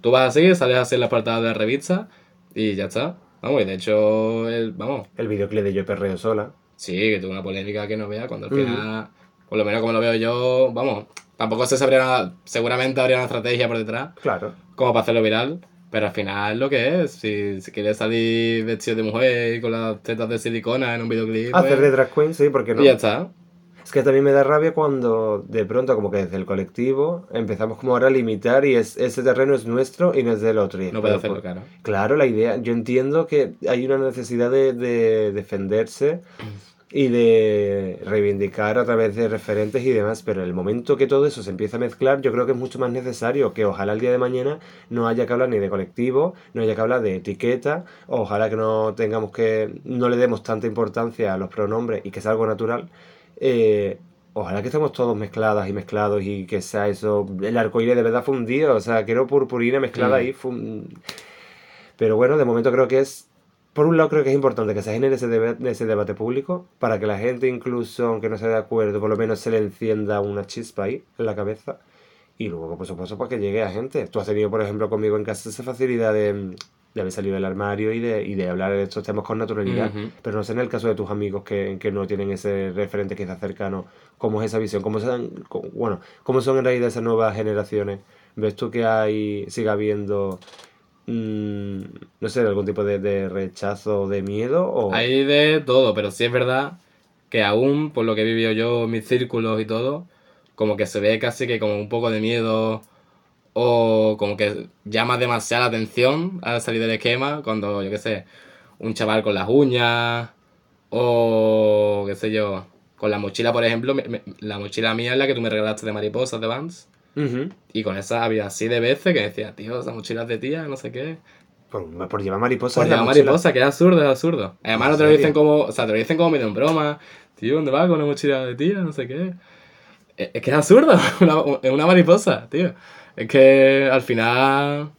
Tú vas así, sales así en las portadas de la revista y ya está. Vamos, y de hecho, el, vamos, El videoclip de Yo Perreo Sola. sí, que tuvo una polémica que no vea cuando al final, por lo menos como lo veo yo, vamos, tampoco se sabría nada, seguramente habría una estrategia por detrás Claro. como para hacerlo viral, pero al final lo que es. Si, si quieres salir vestido de mujer y con las tetas de silicona en un videoclip, pues, Hacer de drag queen, sí, porque no. y ya está. Es que también me da rabia cuando de pronto como que desde el colectivo empezamos como ahora a limitar y es, ese terreno es nuestro y no es del otro. No puede hacerlo, pues, claro. Claro, la idea, yo entiendo que hay una necesidad de, de defenderse y de reivindicar a través de referentes y demás, pero en el momento que todo eso se empieza a mezclar, yo creo que es mucho más necesario que ojalá el día de mañana no haya que hablar ni de colectivo, no haya que hablar de etiqueta, ojalá que no tengamos que, no le demos tanta importancia a los pronombres y que sea algo natural. Eh, Ojalá que estemos todos mezcladas y mezclados y que sea eso, el arcoíris de verdad fundido, o sea, quiero purpurina mezclada Mm. ahí. fun- Pero bueno, de momento creo que es, por un lado creo que es importante que se genere ese, deba- ese debate público para que la gente incluso, aunque no esté de acuerdo, por lo menos se le encienda una chispa ahí en la cabeza. Y luego, por supuesto, para que llegue a gente. Tú has tenido, por ejemplo, conmigo en casa esa facilidad de, de haber salido del armario y de, y de hablar de estos temas con naturalidad. Pero no sé en el caso de tus amigos que, que no tienen ese referente quizás cercano, cómo es esa visión, cómo son, bueno, cómo son en realidad esas nuevas generaciones. ¿Ves tú que hay, siga habiendo, mm, no sé, algún tipo de, rechazo de miedo? O... Hay de todo, pero sí es verdad que aún, por lo que he vivido yo, mis círculos y todo, como que se ve casi que como un poco de miedo o como que llama demasiada atención al salir del esquema cuando, yo qué sé, un chaval con las uñas o, qué sé yo, con la mochila, por ejemplo, la mochila mía es la que tú me regalaste de mariposas de Vans. Ujú. Y con esa había así de veces que decía, tío, esa mochila es de tía, no sé qué. Por, por llevar mariposas Por llevar mariposa, que es absurdo, es absurdo. Además ¿En no te lo dicen como, o sea, te lo dicen como medio en broma. Tío, ¿dónde vas con una mochila de tía? No sé qué. Es es que es absurdo, es una mariposa, tío. Es que al final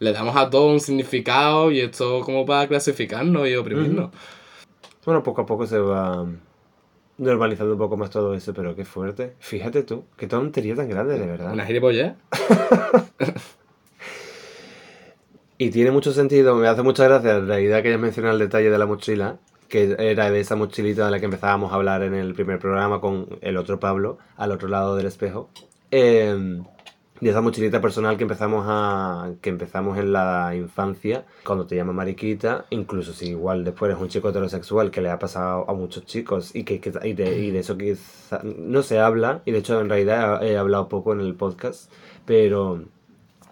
le damos a todo un significado y esto como para clasificarnos y oprimirnos. Bueno, poco a poco se va normalizando un poco más todo eso, pero qué fuerte. Fíjate tú, qué tontería tan grande, de verdad. Una gilipollez. Y tiene mucho sentido, me hace mucha gracia la idea que ya mencionado el detalle de la mochila, que era de esa mochilita de la que empezábamos a hablar en el primer programa con el otro Pablo, al otro lado del espejo. Eh, de esa mochilita personal que empezamos a que empezamos en la infancia, cuando te llaman mariquita, incluso si igual después eres un chico heterosexual que le ha pasado a muchos chicos y que, que- y, de, y de eso quizá no se habla, y de hecho en realidad he hablado poco en el podcast, pero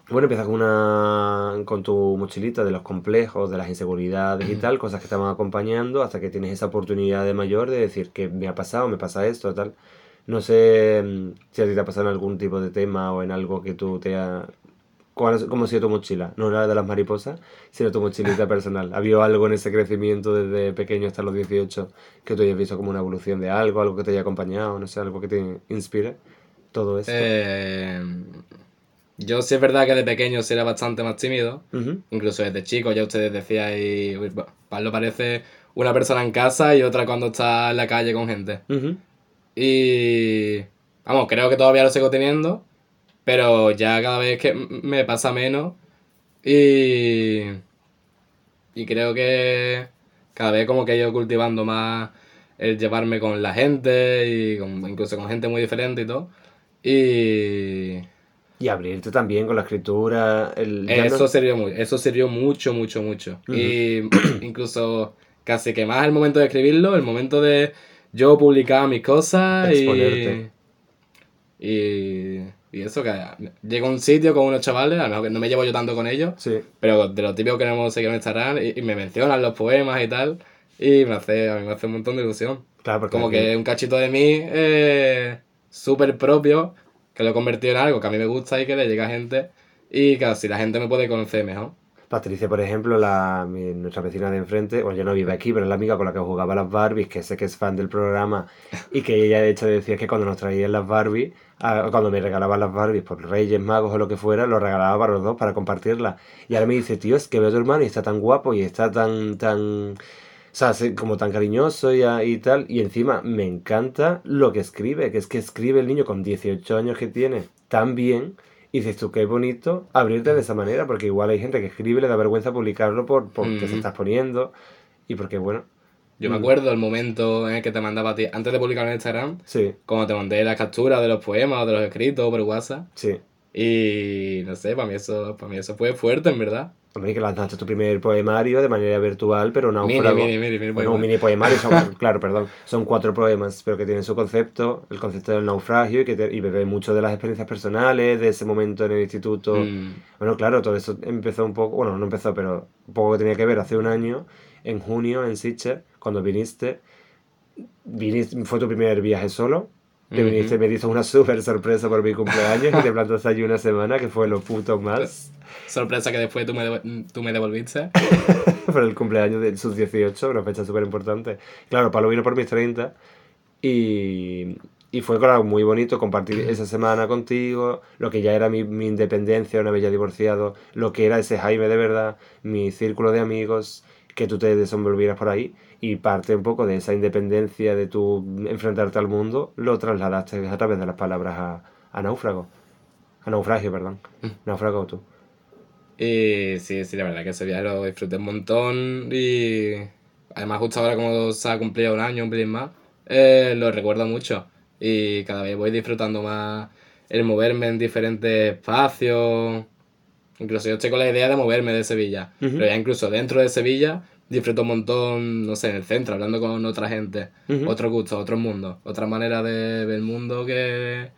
bueno, empiezas con una con tu mochilita de los complejos, de las inseguridades y tal, cosas que te van acompañando hasta que tienes esa oportunidad de mayor de decir que me ha pasado, me pasa esto, tal. No sé mm, si a ti te ha pasado en algún tipo de tema o en algo que tú te ha- ¿Cuál es- ¿Cómo ha sido tu mochila? No la de las mariposas, sino tu mochilita personal. ¿Ha habido algo en ese crecimiento desde pequeño hasta los 18 que tú hayas visto como una evolución de algo, algo que te haya acompañado, no sé, algo que te inspire? Todo esto. Eh, yo sí es verdad que de pequeño sí era bastante más tímido. Incluso desde chico ya ustedes decíais, bueno, Pablo parece una persona en casa y otra cuando está en la calle con gente. Y vamos, creo que todavía lo sigo teniendo, pero ya cada vez que me pasa menos y, y creo que cada vez como que he ido cultivando más el llevarme con la gente y con- incluso con gente muy diferente y todo. Y Y abrirte también con la escritura. El, eso no- sirvió mucho, eso sirvió mucho, mucho, mucho. Y incluso casi que más el momento de escribirlo, el momento de yo publicar mis cosas y, Exponerte. y, y eso, que llego a un sitio con unos chavales, a lo mejor que no me llevo yo tanto con ellos, Sí. pero de lo típico que no hemos seguido en Instagram y, y me mencionan los poemas y tal, y me hace, a mí me hace un montón de ilusión. Claro, porque Como aquí- que un cachito de mí eh, súper propio, que lo he convertido en algo que a mí me gusta y que le llega a gente, y que así la gente me puede conocer mejor. Patricia, por ejemplo, la, mi- nuestra vecina de enfrente, bueno, ya no vive aquí, pero es la amiga con la que jugaba las Barbies, que sé que es fan del programa, y que ella de hecho decía que cuando nos traían las Barbies, cuando me regalaban las Barbies por Reyes Magos o lo que fuera, lo regalaba para los dos, para compartirlas. Y ahora me dice, tío, es que veo a tu hermano y está tan guapo y está tan, tan, o sea, como tan cariñoso y, y tal, y encima me encanta lo que escribe, que es que escribe el niño con 18 años que tiene tan bien. Y dices tú, qué bonito abrirte de esa manera, porque igual hay gente que escribe y le da vergüenza publicarlo por, porque se Mm. estás poniendo y porque, bueno, Yo Mm. me acuerdo el momento en el que te mandaba a ti, antes de publicar en Instagram, sí, como te mandé las capturas de los poemas o de los escritos por WhatsApp. sí. Y no sé, para mí eso, para mí eso fue fuerte, en verdad. Hombre, que lanzaste tu primer poemario de manera virtual, pero Mini, náufrago. mini, mini, mini Bueno, un mini poemario, son, claro, perdón, son cuatro poemas, pero que tienen su concepto, el concepto del naufragio y que te- y bebe mucho de las experiencias personales, de ese momento en el instituto. Mm, Bueno, claro, todo eso empezó un poco, bueno, no empezó, pero un poco que tenía que ver hace un año, en junio, en Sitges, cuando viniste. viniste fue tu primer viaje solo. Te Ujú. viniste, me diste una súper sorpresa por mi cumpleaños y te plantaste allí una semana, que fue lo puto más. sorpresa que después tú me, tú me devolviste. por el cumpleaños de sus 18, una fecha súper importante. Claro, Pablo vino por mis 30 y, y fue claro, muy bonito compartir esa semana contigo, lo que ya era mi, mi independencia una vez ya divorciado, lo que era ese Jaime de verdad, mi círculo de amigos, que tú te desenvolvieras por ahí y parte un poco de esa independencia de tu enfrentarte al mundo, lo trasladaste a través de las palabras a, a náufrago. A naufragio, perdón. Náufrago tú. Y sí, sí, la verdad que ese viaje lo disfruté un montón y además justo ahora como se ha cumplido un año, un pelín más, eh, lo recuerdo mucho y cada vez voy disfrutando más el moverme en diferentes espacios. Incluso yo estoy con la idea de moverme de Sevilla, pero ya incluso dentro de Sevilla disfruto un montón, no sé, en el centro, hablando con otra gente, Ujú. otro gusto, otro mundo, otra manera de ver el mundo que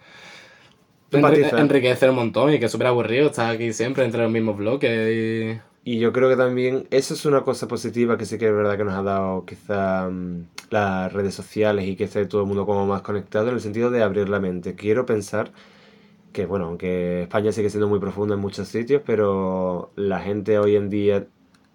enrique- enriquece un montón y que es súper aburrido estar aquí siempre entre los mismos bloques y... Y yo creo que también eso es una cosa positiva que sí que es verdad que nos ha dado quizá mm, las redes sociales y que esté todo el mundo como más conectado en el sentido de abrir la mente. Quiero pensar que, bueno, aunque España sigue siendo muy profunda en muchos sitios, pero la gente hoy en día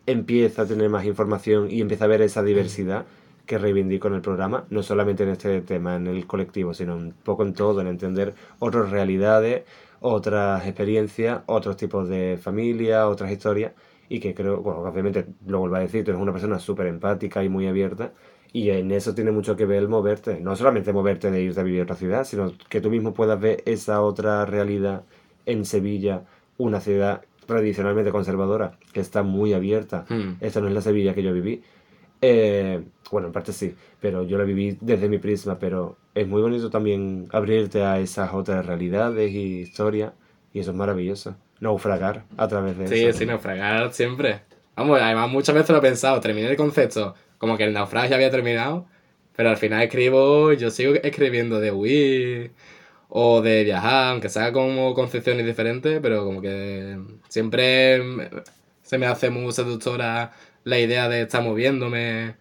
empieza a tener más información y empieza a ver esa diversidad que reivindico en el programa, no solamente en este tema, en el colectivo, sino un poco en todo, en entender otras realidades, otras experiencias, otros tipos de familia, otras historias, y que creo, bueno, obviamente lo vuelvo a decir, tú eres una persona súper empática y muy abierta, y en eso tiene mucho que ver el moverte, no solamente moverte de irte a vivir a otra ciudad, sino que tú mismo puedas ver esa otra realidad en Sevilla, una ciudad tradicionalmente conservadora, que está muy abierta. Hmm. Esta no es la Sevilla que yo viví. Eh, bueno, en parte sí, pero yo la viví desde mi prisma, pero es muy bonito también abrirte a esas otras realidades y historias, y eso es maravilloso. Naufragar a través de Sí, eso. sí, naufragar siempre. Vamos, además muchas veces lo he pensado, terminé el concepto, como que el naufragio había terminado, pero al final escribo, yo sigo escribiendo de huir o de viajar, aunque sea como concepciones diferentes, pero como que siempre se me hace muy seductora la idea de estar moviéndome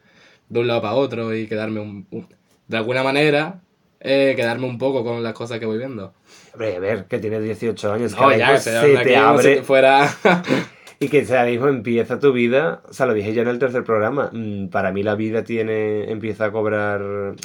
de un lado para otro y quedarme un- un- de alguna manera eh, quedarme un poco con las cosas que voy viendo. Hombre, a ver, que tienes 18 años, que No, ahora ya, que se, se te si abre fuera... y que ahora mismo empieza tu vida, o sea, lo dije ya en el tercer programa, mm, para mí la vida tiene, empieza a cobrar,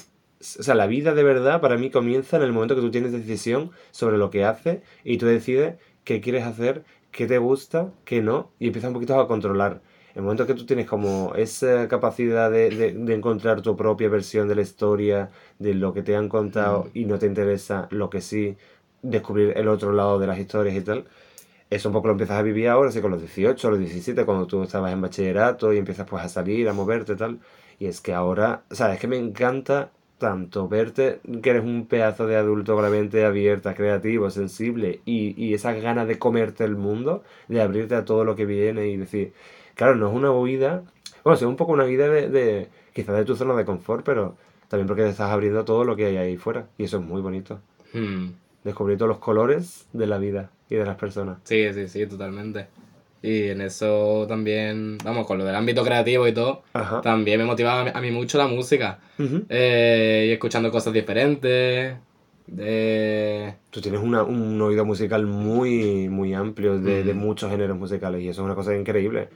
o sea, la vida de verdad para mí comienza en el momento que tú tienes decisión sobre lo que haces y tú decides qué quieres hacer, qué te gusta, qué no, y empiezas un poquito a controlar. En el momento que tú tienes como esa capacidad de, de- de encontrar tu propia versión de la historia, de lo que te han contado y no te interesa lo que sí, descubrir el otro lado de las historias y tal, eso un poco lo empiezas a vivir ahora, así con los 18, los 17, cuando tú estabas en bachillerato y empiezas pues a salir, a moverte y tal. Y es que ahora, o sea, es que me encanta tanto verte que eres un pedazo de adulto con la mente abierta, creativo, sensible y, y esas ganas de comerte el mundo, de abrirte a todo lo que viene y decir, claro, no es una huida, bueno, es un poco una vida de, de quizás de tu zona de confort, pero también porque te estás abriendo a todo lo que hay ahí fuera y eso es muy bonito. Hmm. Descubrir todos los colores de la vida y de las personas. Sí, sí, sí, totalmente. Y en eso también, vamos, con lo del ámbito creativo y todo, Ajá. también me motivaba a mí, mucho la música. Eh, y escuchando cosas diferentes. De... Tú tienes una- un oído musical muy, muy amplio de, de muchos géneros musicales y eso es una cosa increíble.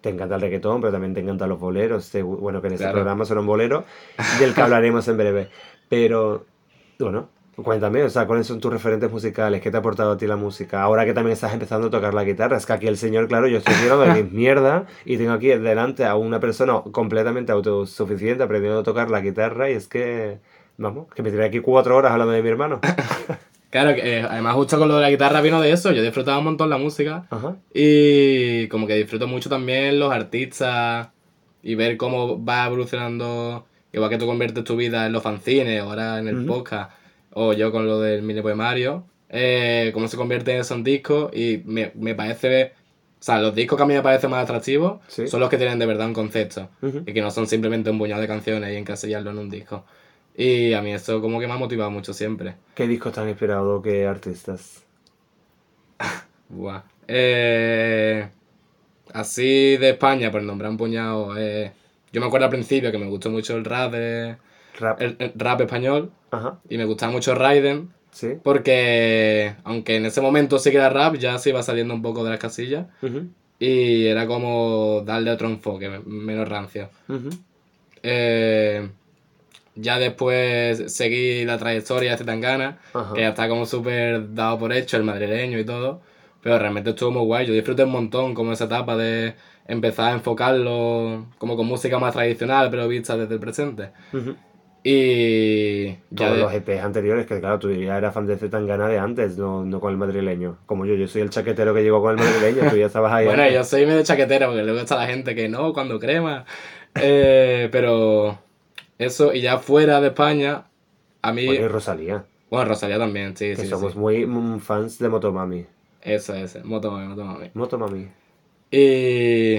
Te encanta el reggaetón, pero también te encantan los boleros. bueno, que en este Claro. programa son un bolero, del que hablaremos en breve. Pero, bueno, cuéntame, o sea, ¿cuáles son tus referentes musicales? ¿Qué te ha aportado a ti la música? Ahora que también estás empezando a tocar la guitarra, es que aquí el señor, claro, yo estoy lleno de mis mierda y tengo aquí delante a una persona completamente autosuficiente aprendiendo a tocar la guitarra y es que, vamos, que me tiré aquí cuatro horas hablando de mi hermano. Claro, que, eh, además justo con lo de la guitarra vino de eso. Yo disfrutaba un montón la música. Ajá. Y como que disfruto mucho también los artistas y ver cómo va evolucionando, igual que tú conviertes tu vida en los fanzines, ahora en el Ujú. podcast, o yo con lo del mini poemario, eh, cómo se convierte eso en discos y me, me parece, o sea, los discos que a mí me parecen más atractivos Sí. son los que tienen de verdad un concepto y que no son simplemente un puñado de canciones y encasillarlo en un disco. Y a mí eso como que me ha motivado mucho siempre. ¿Qué discos te han inspirado? ¿Qué artistas? Buah. Eh, así de España, por nombrar un puñado. eh, yo me acuerdo al principio que me gustó mucho el rap, de- Rap. el, el rap español Ajá. y me gustaba mucho Raiden. Sí. Porque, aunque en ese momento sí que era rap, ya se iba saliendo un poco de las casillas. Y era como darle otro enfoque, me- menos rancio. Eh, ya después seguí la trayectoria de Zetangana, Ajá. que ya está como súper dado por hecho, el madrileño y todo. Pero realmente estuvo muy guay. Yo disfruté un montón como esa etapa de empezar a enfocarlo como con música más tradicional, pero vista desde el presente. Y Todos de- los EPs anteriores, que claro, tú ya eras fan de Zetangana de antes, no, no con el madrileño. Como yo, yo soy el chaquetero que llegó con el madrileño, tú ya estabas ahí. Bueno, yo soy medio chaquetero porque luego está la gente que no, cuando crema. Eh, pero eso, y ya fuera de España, a mí. Bueno, y Rosalía, Bueno, Rosalía también, sí, que sí. somos sí. muy mm, fans de Motomami. Eso, eso. Motomami, Motomami. Motomami. Y.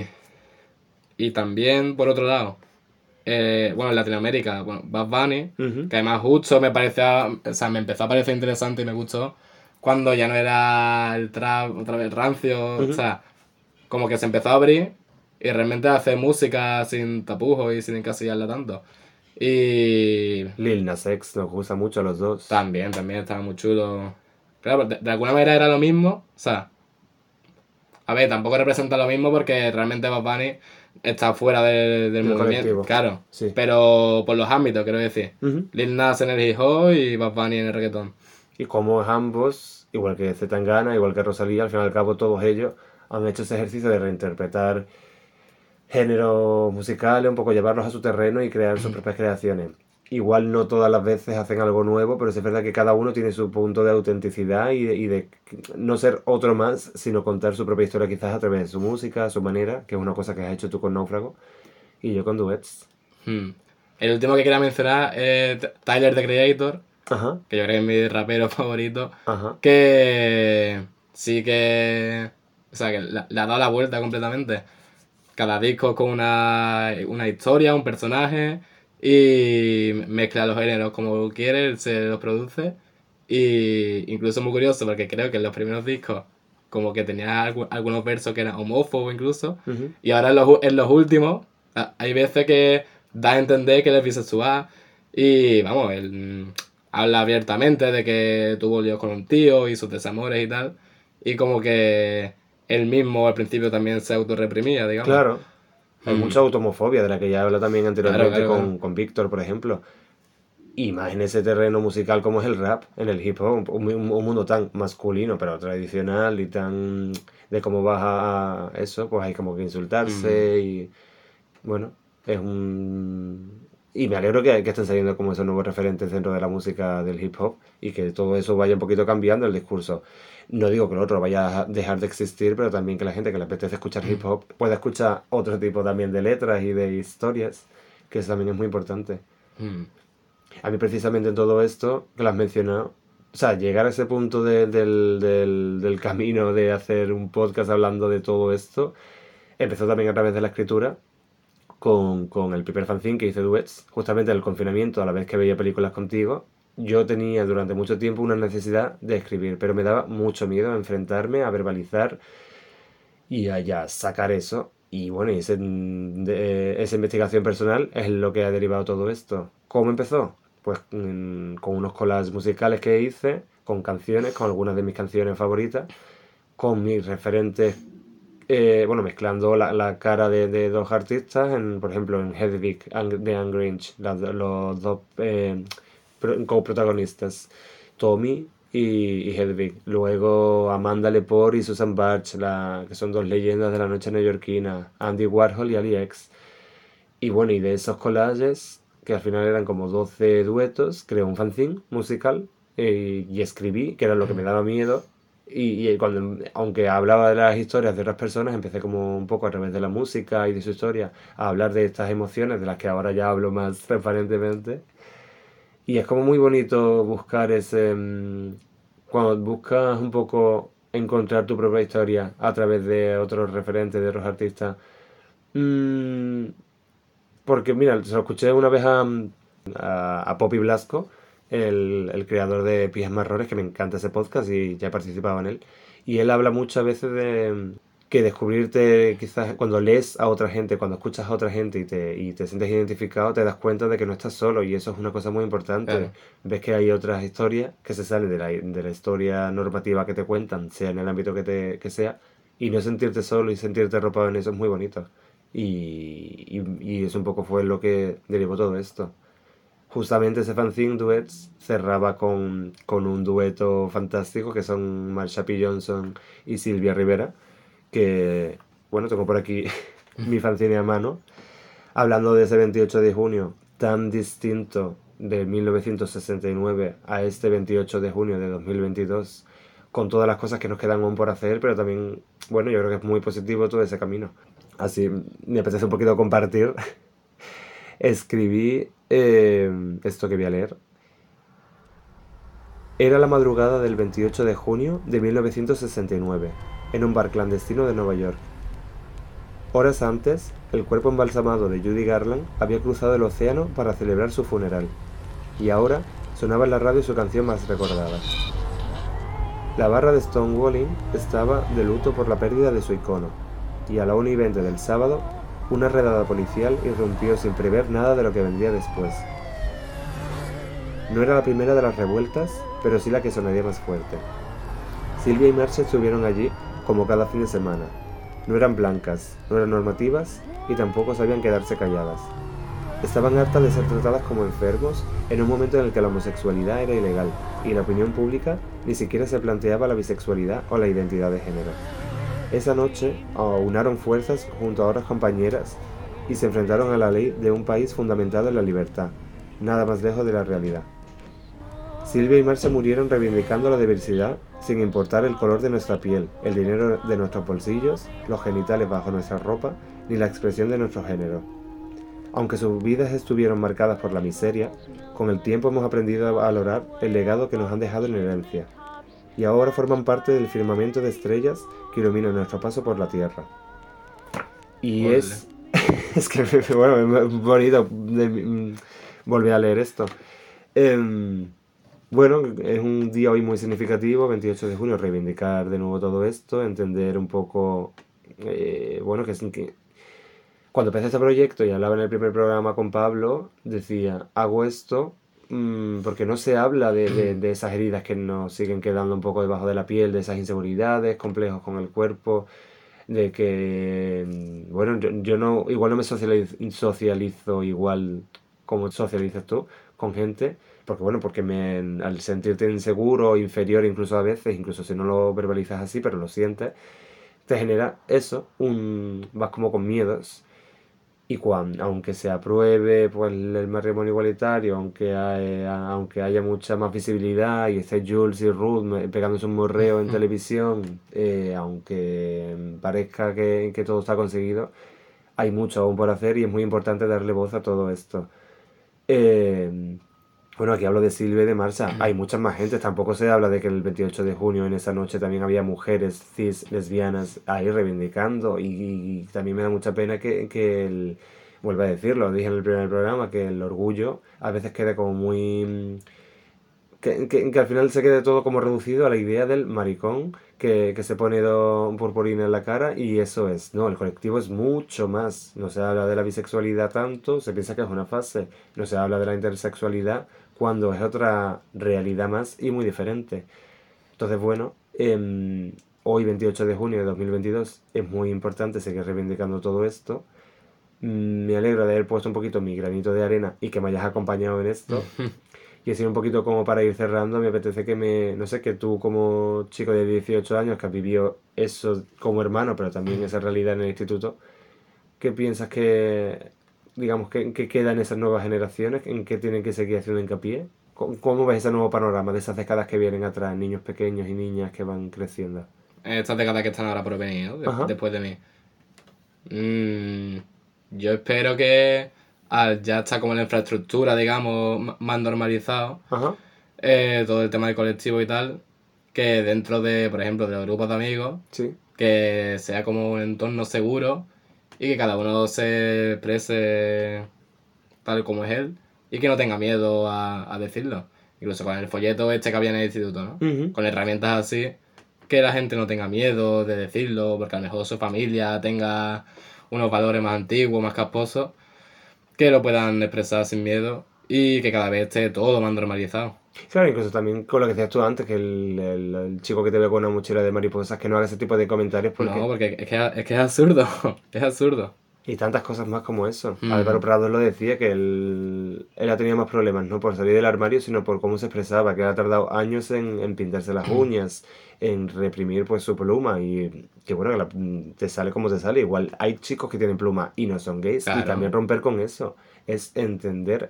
Y también, por otro lado, eh, bueno, en Latinoamérica, bueno, Bad Bunny, Ujú. que además justo me parecía, o sea, me empezó a parecer interesante y me gustó cuando ya no era el trap otra vez rancio, o sea, como que se empezó a abrir y realmente hace música sin tapujos y sin encasillarla tanto. Y Lil Nas X nos gusta mucho a los dos. también, también estaba muy chulo. Claro, de, de alguna manera era lo mismo, o sea, a ver, tampoco representa lo mismo porque realmente Bad Bunny está fuera de- del movimiento, colectivo. claro, Sí. pero por los ámbitos, quiero decir. Ujú. Lil Nas en el hip hop y Bad Bunny en el reggaetón. Y como ambos, igual que Zetangana, igual que Rosalía, al fin y al cabo todos ellos han hecho ese ejercicio de reinterpretar géneros musicales, un poco llevarlos a su terreno y crear sus propias creaciones. Igual no todas las veces hacen algo nuevo, pero es verdad que cada uno tiene su punto de autenticidad y de, y de no ser otro más, sino contar su propia historia quizás a través de su música, su manera, que es una cosa que has hecho tú con Náufrago y yo con Duets. Hmm. El último que quería mencionar es Tyler the Creator, Ajá, que yo creo que es mi rapero favorito, ajá. que sí que... O sea, que le ha dado la vuelta completamente. Cada disco con una, una historia, un personaje, y mezcla los géneros como quiere, se los produce. Y incluso es muy curioso porque creo que en los primeros discos como que tenía algu- algunos versos que eran homófobos incluso. Y ahora en los, en los últimos, hay veces que da a entender que él es bisexual. Y vamos, él, habla abiertamente de que tuvo líos con un tío y sus desamores y tal. Y como que él mismo al principio también se autorreprimía, digamos. Claro. Hay Mm. mucha automofobia, de la que ya habla también anteriormente Claro, claro, con, con Víctor, por ejemplo. Y más en ese terreno musical como es el rap, en el hip hop, un, un- un mundo tan masculino, pero tradicional y tan de cómo vas a eso, pues hay como que insultarse y bueno, es un... Y me alegro que, que estén saliendo como esos nuevos referentes dentro de la música del hip hop y que todo eso vaya un poquito cambiando el discurso. No digo que lo otro vaya a dejar de existir, pero también que la gente que le apetece escuchar hip hop pueda escuchar otro tipo también de letras y de historias, que eso también es muy importante. Mm. A mí precisamente en todo esto, que lo has mencionado, o sea, llegar a ese punto de- del, del, del camino de hacer un podcast hablando de todo esto, empezó también a través de la escritura, con, con el primer fanzine que hice Duets, justamente en el confinamiento, a la vez que veía películas contigo, yo tenía durante mucho tiempo una necesidad de escribir, pero me daba mucho miedo a enfrentarme, a verbalizar y a ya sacar eso. Y bueno, y ese, mm, de- esa investigación personal es lo que ha derivado todo esto. ¿Cómo empezó? Pues mm, con unos collages musicales que hice, con canciones, con algunas de mis canciones favoritas, con mis referentes, eh, bueno, mezclando la, la cara de, dos artistas, en, por ejemplo, en Hedwig de Anne Grinch, los dos eh, pro- coprotagonistas, Tommy y, y Hedwig. Luego Amanda Lepore y Susan Barch, la, que son dos leyendas de la noche neoyorquina, Andy Warhol y Ali X. Y bueno, y de esos collages, que al final eran como 12 duetos, creé un fanzine musical eh, y escribí, que era lo que me daba miedo. Y, y cuando, aunque hablaba de las historias de otras personas, empecé como un poco a través de la música y de su historia a hablar de estas emociones de las que ahora ya hablo más transparentemente. Y es como muy bonito buscar ese... mm, Cuando buscas un poco encontrar tu propia historia a través de otros referentes, de otros artistas. mm, porque mira, se lo escuché una vez a, a, a Poppy Blasco, el, el creador de Pies Marrones, que me encanta ese podcast y ya he participado en él. Y él habla muchas veces de que descubrirte, quizás cuando lees a otra gente, cuando escuchas a otra gente y te, y te sientes identificado, te das cuenta de que no estás solo y eso es una cosa muy importante. Claro. Ves que hay otras historias que se salen de la, de la historia normativa que te cuentan, sea en el ámbito que, te, que sea, y no sentirte solo y sentirte arropado en eso es muy bonito. Y, y, y eso un poco fue lo que derivó todo esto. Justamente ese fanzine Duets cerraba con, con un dueto fantástico que son Marsha P. Johnson y Silvia Rivera, que, bueno, tengo por aquí mi fanzine a mano, hablando de ese 28 de junio tan distinto de 1969 a este 28 de junio de 2022, con todas las cosas que nos quedan aún por hacer, pero también, bueno, yo creo que es muy positivo todo ese camino. Así me apetece un poquito compartir. Escribí eh, esto que voy a leer. Era la madrugada del 28 de junio de 1969, en un bar clandestino de Nueva York. Horas antes, el cuerpo embalsamado de Judy Garland había cruzado el océano para celebrar su funeral, y ahora sonaba en la radio su canción más recordada. La barra de Stonewalling estaba de luto por la pérdida de su icono, y a la 1 y 20 del sábado, una redada policial irrumpió sin prever nada de lo que vendría después. No era la primera de las revueltas, pero sí la que sonaría más fuerte. Silvia y Marcia estuvieron allí como cada fin de semana. No eran blancas, no eran normativas y tampoco sabían quedarse calladas. Estaban hartas de ser tratadas como enfermos en un momento en el que la homosexualidad era ilegal y la opinión pública ni siquiera se planteaba la bisexualidad o la identidad de género. Esa noche aunaron fuerzas junto a otras compañeras y se enfrentaron a la ley de un país fundamentado en la libertad, nada más lejos de la realidad. Silvia y Marcia murieron reivindicando la diversidad sin importar el color de nuestra piel, el dinero de nuestros bolsillos, los genitales bajo nuestra ropa, ni la expresión de nuestro género. Aunque sus vidas estuvieron marcadas por la miseria, con el tiempo hemos aprendido a valorar el legado que nos han dejado en herencia, y ahora forman parte del firmamento de estrellas que ilumina nuestro paso por la Tierra. Y es... es que, bueno, es bonito mm, volver a leer esto. Em, bueno, es un día hoy muy significativo, 28 de junio, reivindicar de nuevo todo esto, entender un poco, eh, bueno, que es que cuando empecé este proyecto y hablaba en el primer programa con Pablo, decía, hago esto mm, porque no se habla de, de- de esas heridas que nos siguen quedando un poco debajo de la piel, de esas inseguridades, complejos con el cuerpo, de que, mm, bueno, yo, yo no, igual no me socializo, socializo igual como socializas tú con gente, porque bueno, porque me, al sentirte inseguro, inferior incluso a veces, incluso si no lo verbalizas así, pero lo sientes, te genera eso, un, vas como con miedos. Y cuando, aunque se apruebe pues, el matrimonio igualitario, aunque, hay- aunque haya mucha más visibilidad y esté Jules y Ruth pegándose un morreo en televisión, eh, aunque parezca que, que todo está conseguido, hay mucho aún por hacer y es muy importante darle voz a todo esto. Eh, bueno, aquí hablo de Silvia y de Marcia. Hay muchas más gente. Tampoco se habla de que el 28 de junio, en esa noche, también había mujeres cis, lesbianas ahí reivindicando. Y, y también me da mucha pena que, que el. Vuelvo a decirlo, lo dije en el primer programa, que el orgullo a veces queda como muy. mm, Que, que- que al final se quede todo como reducido a la idea del maricón que, que se pone do- purpurina en la cara y eso es. No, el colectivo es mucho más. No se habla de la bisexualidad tanto, se piensa que es una fase. No se habla de la intersexualidad cuando es otra realidad más y muy diferente. Entonces, bueno, em, hoy 28 de junio de 2022 es muy importante seguir reivindicando todo esto. Mm, Me alegro de haber puesto un poquito mi granito de arena y que me hayas acompañado en esto. Y así un poquito como para ir cerrando, me apetece que me, no sé, que tú como chico de 18 años que has vivido eso como hermano, pero también esa realidad en el instituto, ¿qué piensas que, digamos, que, que quedan esas nuevas generaciones? ¿En qué tienen que seguir haciendo hincapié? ¿Cómo, cómo ves ese nuevo panorama de esas décadas que vienen atrás, niños pequeños y niñas que van creciendo? Estas décadas que están ahora por venir, ¿no? De- Ajá. después de mí. Mm, yo espero que al ya está como la infraestructura, digamos, más normalizado, Ajá. eh, todo el tema del colectivo y tal, que dentro de, por ejemplo, de los grupos de amigos, Sí. que sea como un entorno seguro y que cada uno se exprese tal como es él y que no tenga miedo a, a decirlo. Incluso con el folleto este que había en el instituto, ¿no? Con herramientas así, que la gente no tenga miedo de decirlo, porque a lo mejor su familia tenga unos valores más antiguos, más casposos, que lo puedan expresar sin miedo y que cada vez esté todo más normalizado. Claro, incluso también con lo que decías tú antes, que el, el- el chico que te ve con una mochila de mariposas, que no haga ese tipo de comentarios porque... No, porque es que, es que es absurdo, es absurdo. Y tantas cosas más como eso. Mm. Álvaro Prado lo decía, que él, él ha tenido más problemas, no por salir del armario, sino por cómo se expresaba, que ha tardado años en, en pintarse las uñas, en reprimir pues su pluma, y que bueno, que la- te sale como te sale. Igual hay chicos que tienen pluma y no son gays, y también romper con eso. Es entender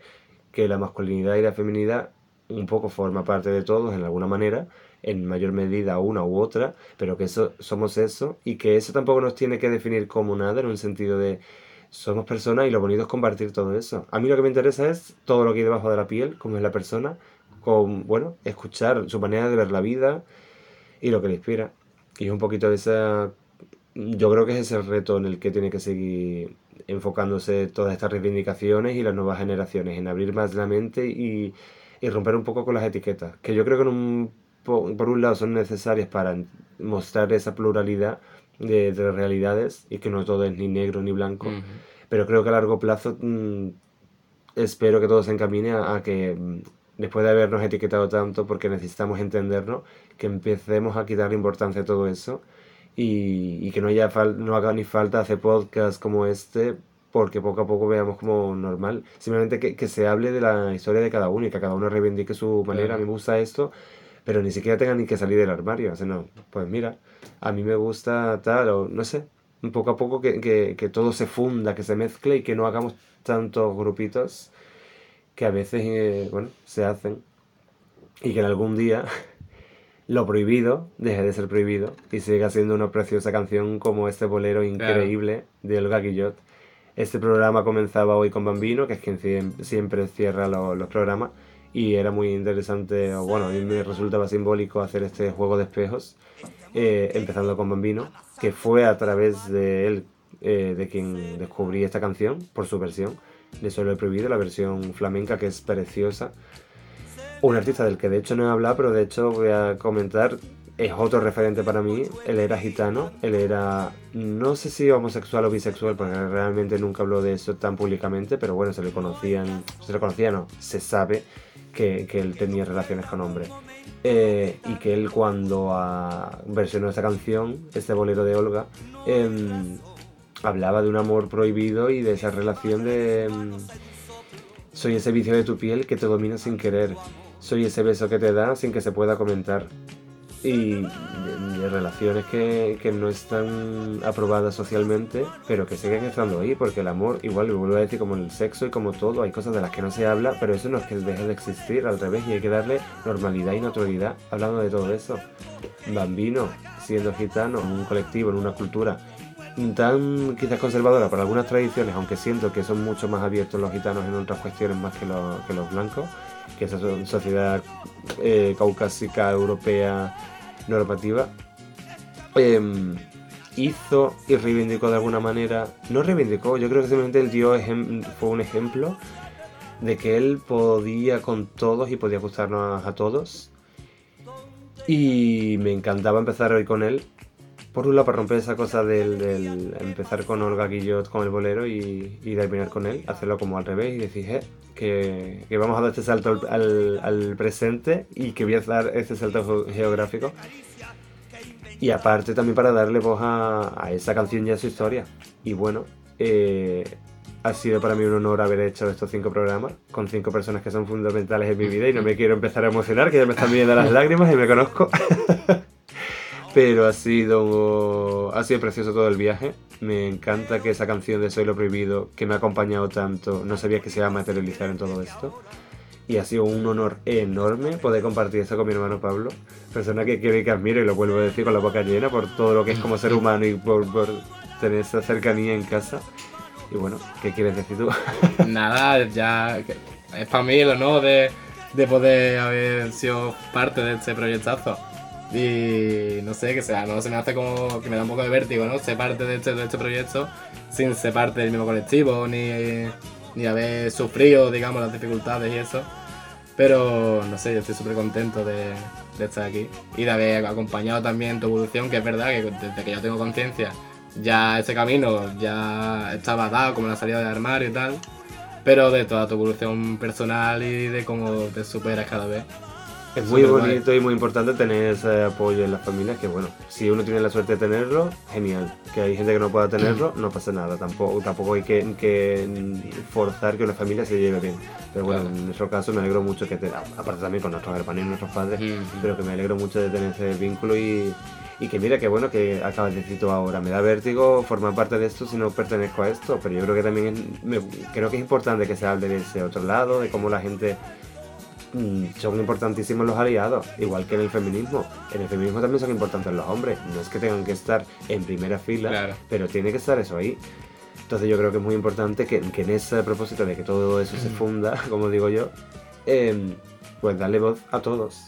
que la masculinidad y la feminidad un poco forma parte de todos en alguna manera, en mayor medida una u otra, pero que eso somos eso y que eso tampoco nos tiene que definir como nada en un sentido de somos personas y lo bonito es compartir todo eso. A mí lo que me interesa es todo lo que hay debajo de la piel, cómo es la persona, con, bueno, escuchar su manera de ver la vida y lo que le inspira. Y es un poquito de esa... Yo creo que es ese reto en el que tiene que seguir enfocándose todas estas reivindicaciones y las nuevas generaciones, en abrir más la mente y, y romper un poco con las etiquetas, que yo creo que en un, po- por un lado son necesarias para mostrar esa pluralidad de, de realidades y que no todo es ni negro ni blanco, pero creo que a largo plazo mm, espero que todo se encamine a, a que mm, después de habernos etiquetado tanto porque necesitamos entendernos, que empecemos a quitarle importancia a todo eso y, y que no, haya fal- no haga ni falta hacer podcasts como este porque poco a poco veamos como normal. Simplemente que, que se hable de la historia de cada uno y que cada uno reivindique su manera. A mí me gusta esto, pero ni siquiera tenga ni que salir del armario. O sea, no, pues mira, a mí me gusta tal, o no sé, poco a poco que, que, que todo se funda, que se mezcle y que no hagamos tantos grupitos que a veces, eh, bueno, se hacen y que en algún día lo prohibido deje de ser prohibido y siga siendo una preciosa canción como este bolero increíble de Olga Guillot. Este programa comenzaba hoy con Bambino, que es quien siem- siempre cierra lo- los programas, y era muy interesante, o bueno, a mí me resultaba simbólico hacer este juego de espejos, eh, empezando con Bambino, que fue a través de él eh, de quien descubrí esta canción, por su versión, de Solo he prohibido, la versión flamenca que es preciosa. Un artista del que de hecho no he hablado, pero de hecho voy a comentar es otro referente para mí. Él era gitano, él era, no sé si homosexual o bisexual, porque realmente nunca habló de eso tan públicamente, pero bueno, se le conocían, se le conocía, no, se sabe que, él tenía relaciones con hombres. Eh, y que él cuando ah, versionó esta canción, este bolero de Olga, em, hablaba de un amor prohibido y de esa relación de... em, soy ese vicio de tu piel que te domina sin querer. Soy ese beso que te da sin que se pueda comentar. Y de, relaciones que, que no están aprobadas socialmente, pero que siguen estando ahí, porque el amor, igual lo vuelvo a decir, como el sexo y como todo, hay cosas de las que no se habla, pero eso no es que deje de existir, al revés, y hay que darle normalidad y naturalidad hablando de todo eso. Bambino, siendo gitano, en un colectivo, en una cultura tan quizás conservadora para algunas tradiciones, aunque siento que son mucho más abiertos los gitanos en otras cuestiones más que los blancos, que esa so- sociedad eh, caucásica, europea, normativa, em, hizo y reivindicó de alguna manera, no reivindicó, yo creo que simplemente él dio fue un ejemplo de que él podía con todos y podía gustarnos a todos. Y me encantaba empezar hoy con él. Por un lado, para romper esa cosa del, del empezar con Olga Guillot con el bolero y, y terminar con él, hacerlo como al revés y decir, "Eh, que, vamos a dar este salto al, presente y que voy a dar este salto ge- geográfico. Y aparte también para darle voz a, esa canción y a su historia. Y bueno, eh, ha sido para mí un honor haber hecho estos cinco programas con cinco personas que son fundamentales en mi vida y no me quiero empezar a emocionar, que ya me están viniendo las lágrimas y me conozco. Pero ha sido, ha sido precioso todo el viaje. Me encanta que esa canción de Soy lo Prohibido, que me ha acompañado tanto, no sabía que se iba a materializar en todo esto. Y ha sido un honor enorme poder compartir eso con mi hermano Pablo, persona que quiero que admiro y lo vuelvo a decir con la boca llena por todo lo que es como ser humano y por, tener esa cercanía en casa. Y bueno, ¿qué quieres decir tú? Nada, ya es para mí el honor de, de poder haber sido parte de este proyectazo. Y no sé, que sea, no se me hace como que me da un poco de vértigo, ¿no? Ser parte de este, de este proyecto sin ser parte del mismo colectivo, ni, ni haber sufrido, digamos, las dificultades y eso. Pero no sé, yo estoy súper contento de, de estar aquí y de haber acompañado también tu evolución, que es verdad que desde que yo tengo conciencia, ya ese camino ya estaba dado, como la salida del armario y tal, pero de toda tu evolución personal y de cómo te superas cada vez. Es muy guay. bonito y muy importante tener ese apoyo en las familias, que bueno, si uno tiene la suerte de tenerlo, genial. Que hay gente que no pueda tenerlo, no pasa nada. Tampoco, tampoco hay que, que forzar que una familia se lleve bien. Pero bueno, Claro. en nuestro caso me alegro mucho que, te, aparte también con nuestros hermanos y nuestros padres, Ujú. pero que me alegro mucho de tener ese vínculo y, y que mira, que bueno que acabas de decir tú ahora. Me da vértigo formar parte de esto si no pertenezco a esto, pero yo creo que también es, me- creo que es importante que se hable de ese otro lado, de cómo la gente mm, son importantísimos los aliados, igual que en el feminismo. En el feminismo también son importantes los hombres. No es que tengan que estar en primera fila, Claro. pero tiene que estar eso ahí. Entonces yo creo que es muy importante que, que en ese propósito de que todo eso se funda, como digo yo, em, pues darle voz a todos.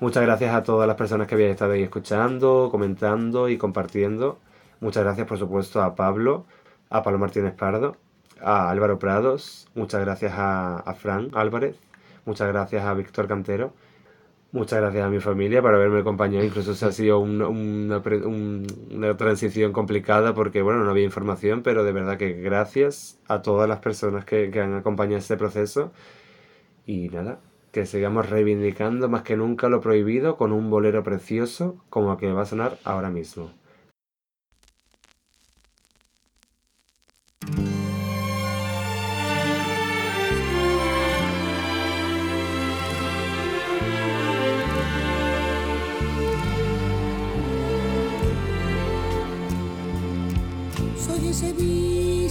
Muchas gracias a todas las personas que habéis estado ahí escuchando, comentando y compartiendo. Muchas gracias, por supuesto, a Pablo, a Pablo Martínez Pardo, a Álvaro Prados, muchas gracias a, a Fran Álvarez, muchas gracias a Víctor Cantero, muchas gracias a mi familia por haberme acompañado. Incluso se ha sido un- una, una transición complicada porque, bueno, no había información, pero de verdad que gracias a todas las personas que, que han acompañado este proceso. Y nada, que sigamos reivindicando más que nunca lo prohibido con un bolero precioso como el que va a sonar ahora mismo.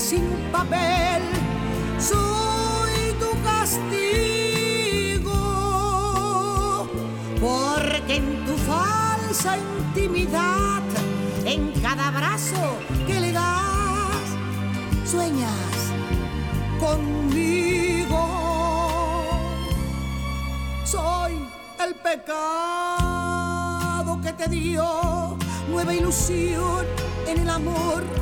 sin papel. Soy tu castigo, porque en tu falta esa intimidad en cada abrazo que le das. Sueñas conmigo. Soy el pecado que te dio nueva ilusión en el amor.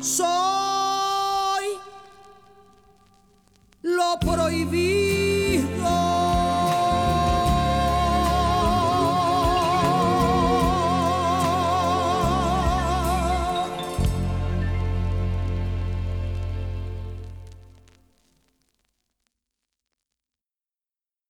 Soy lo prohibido.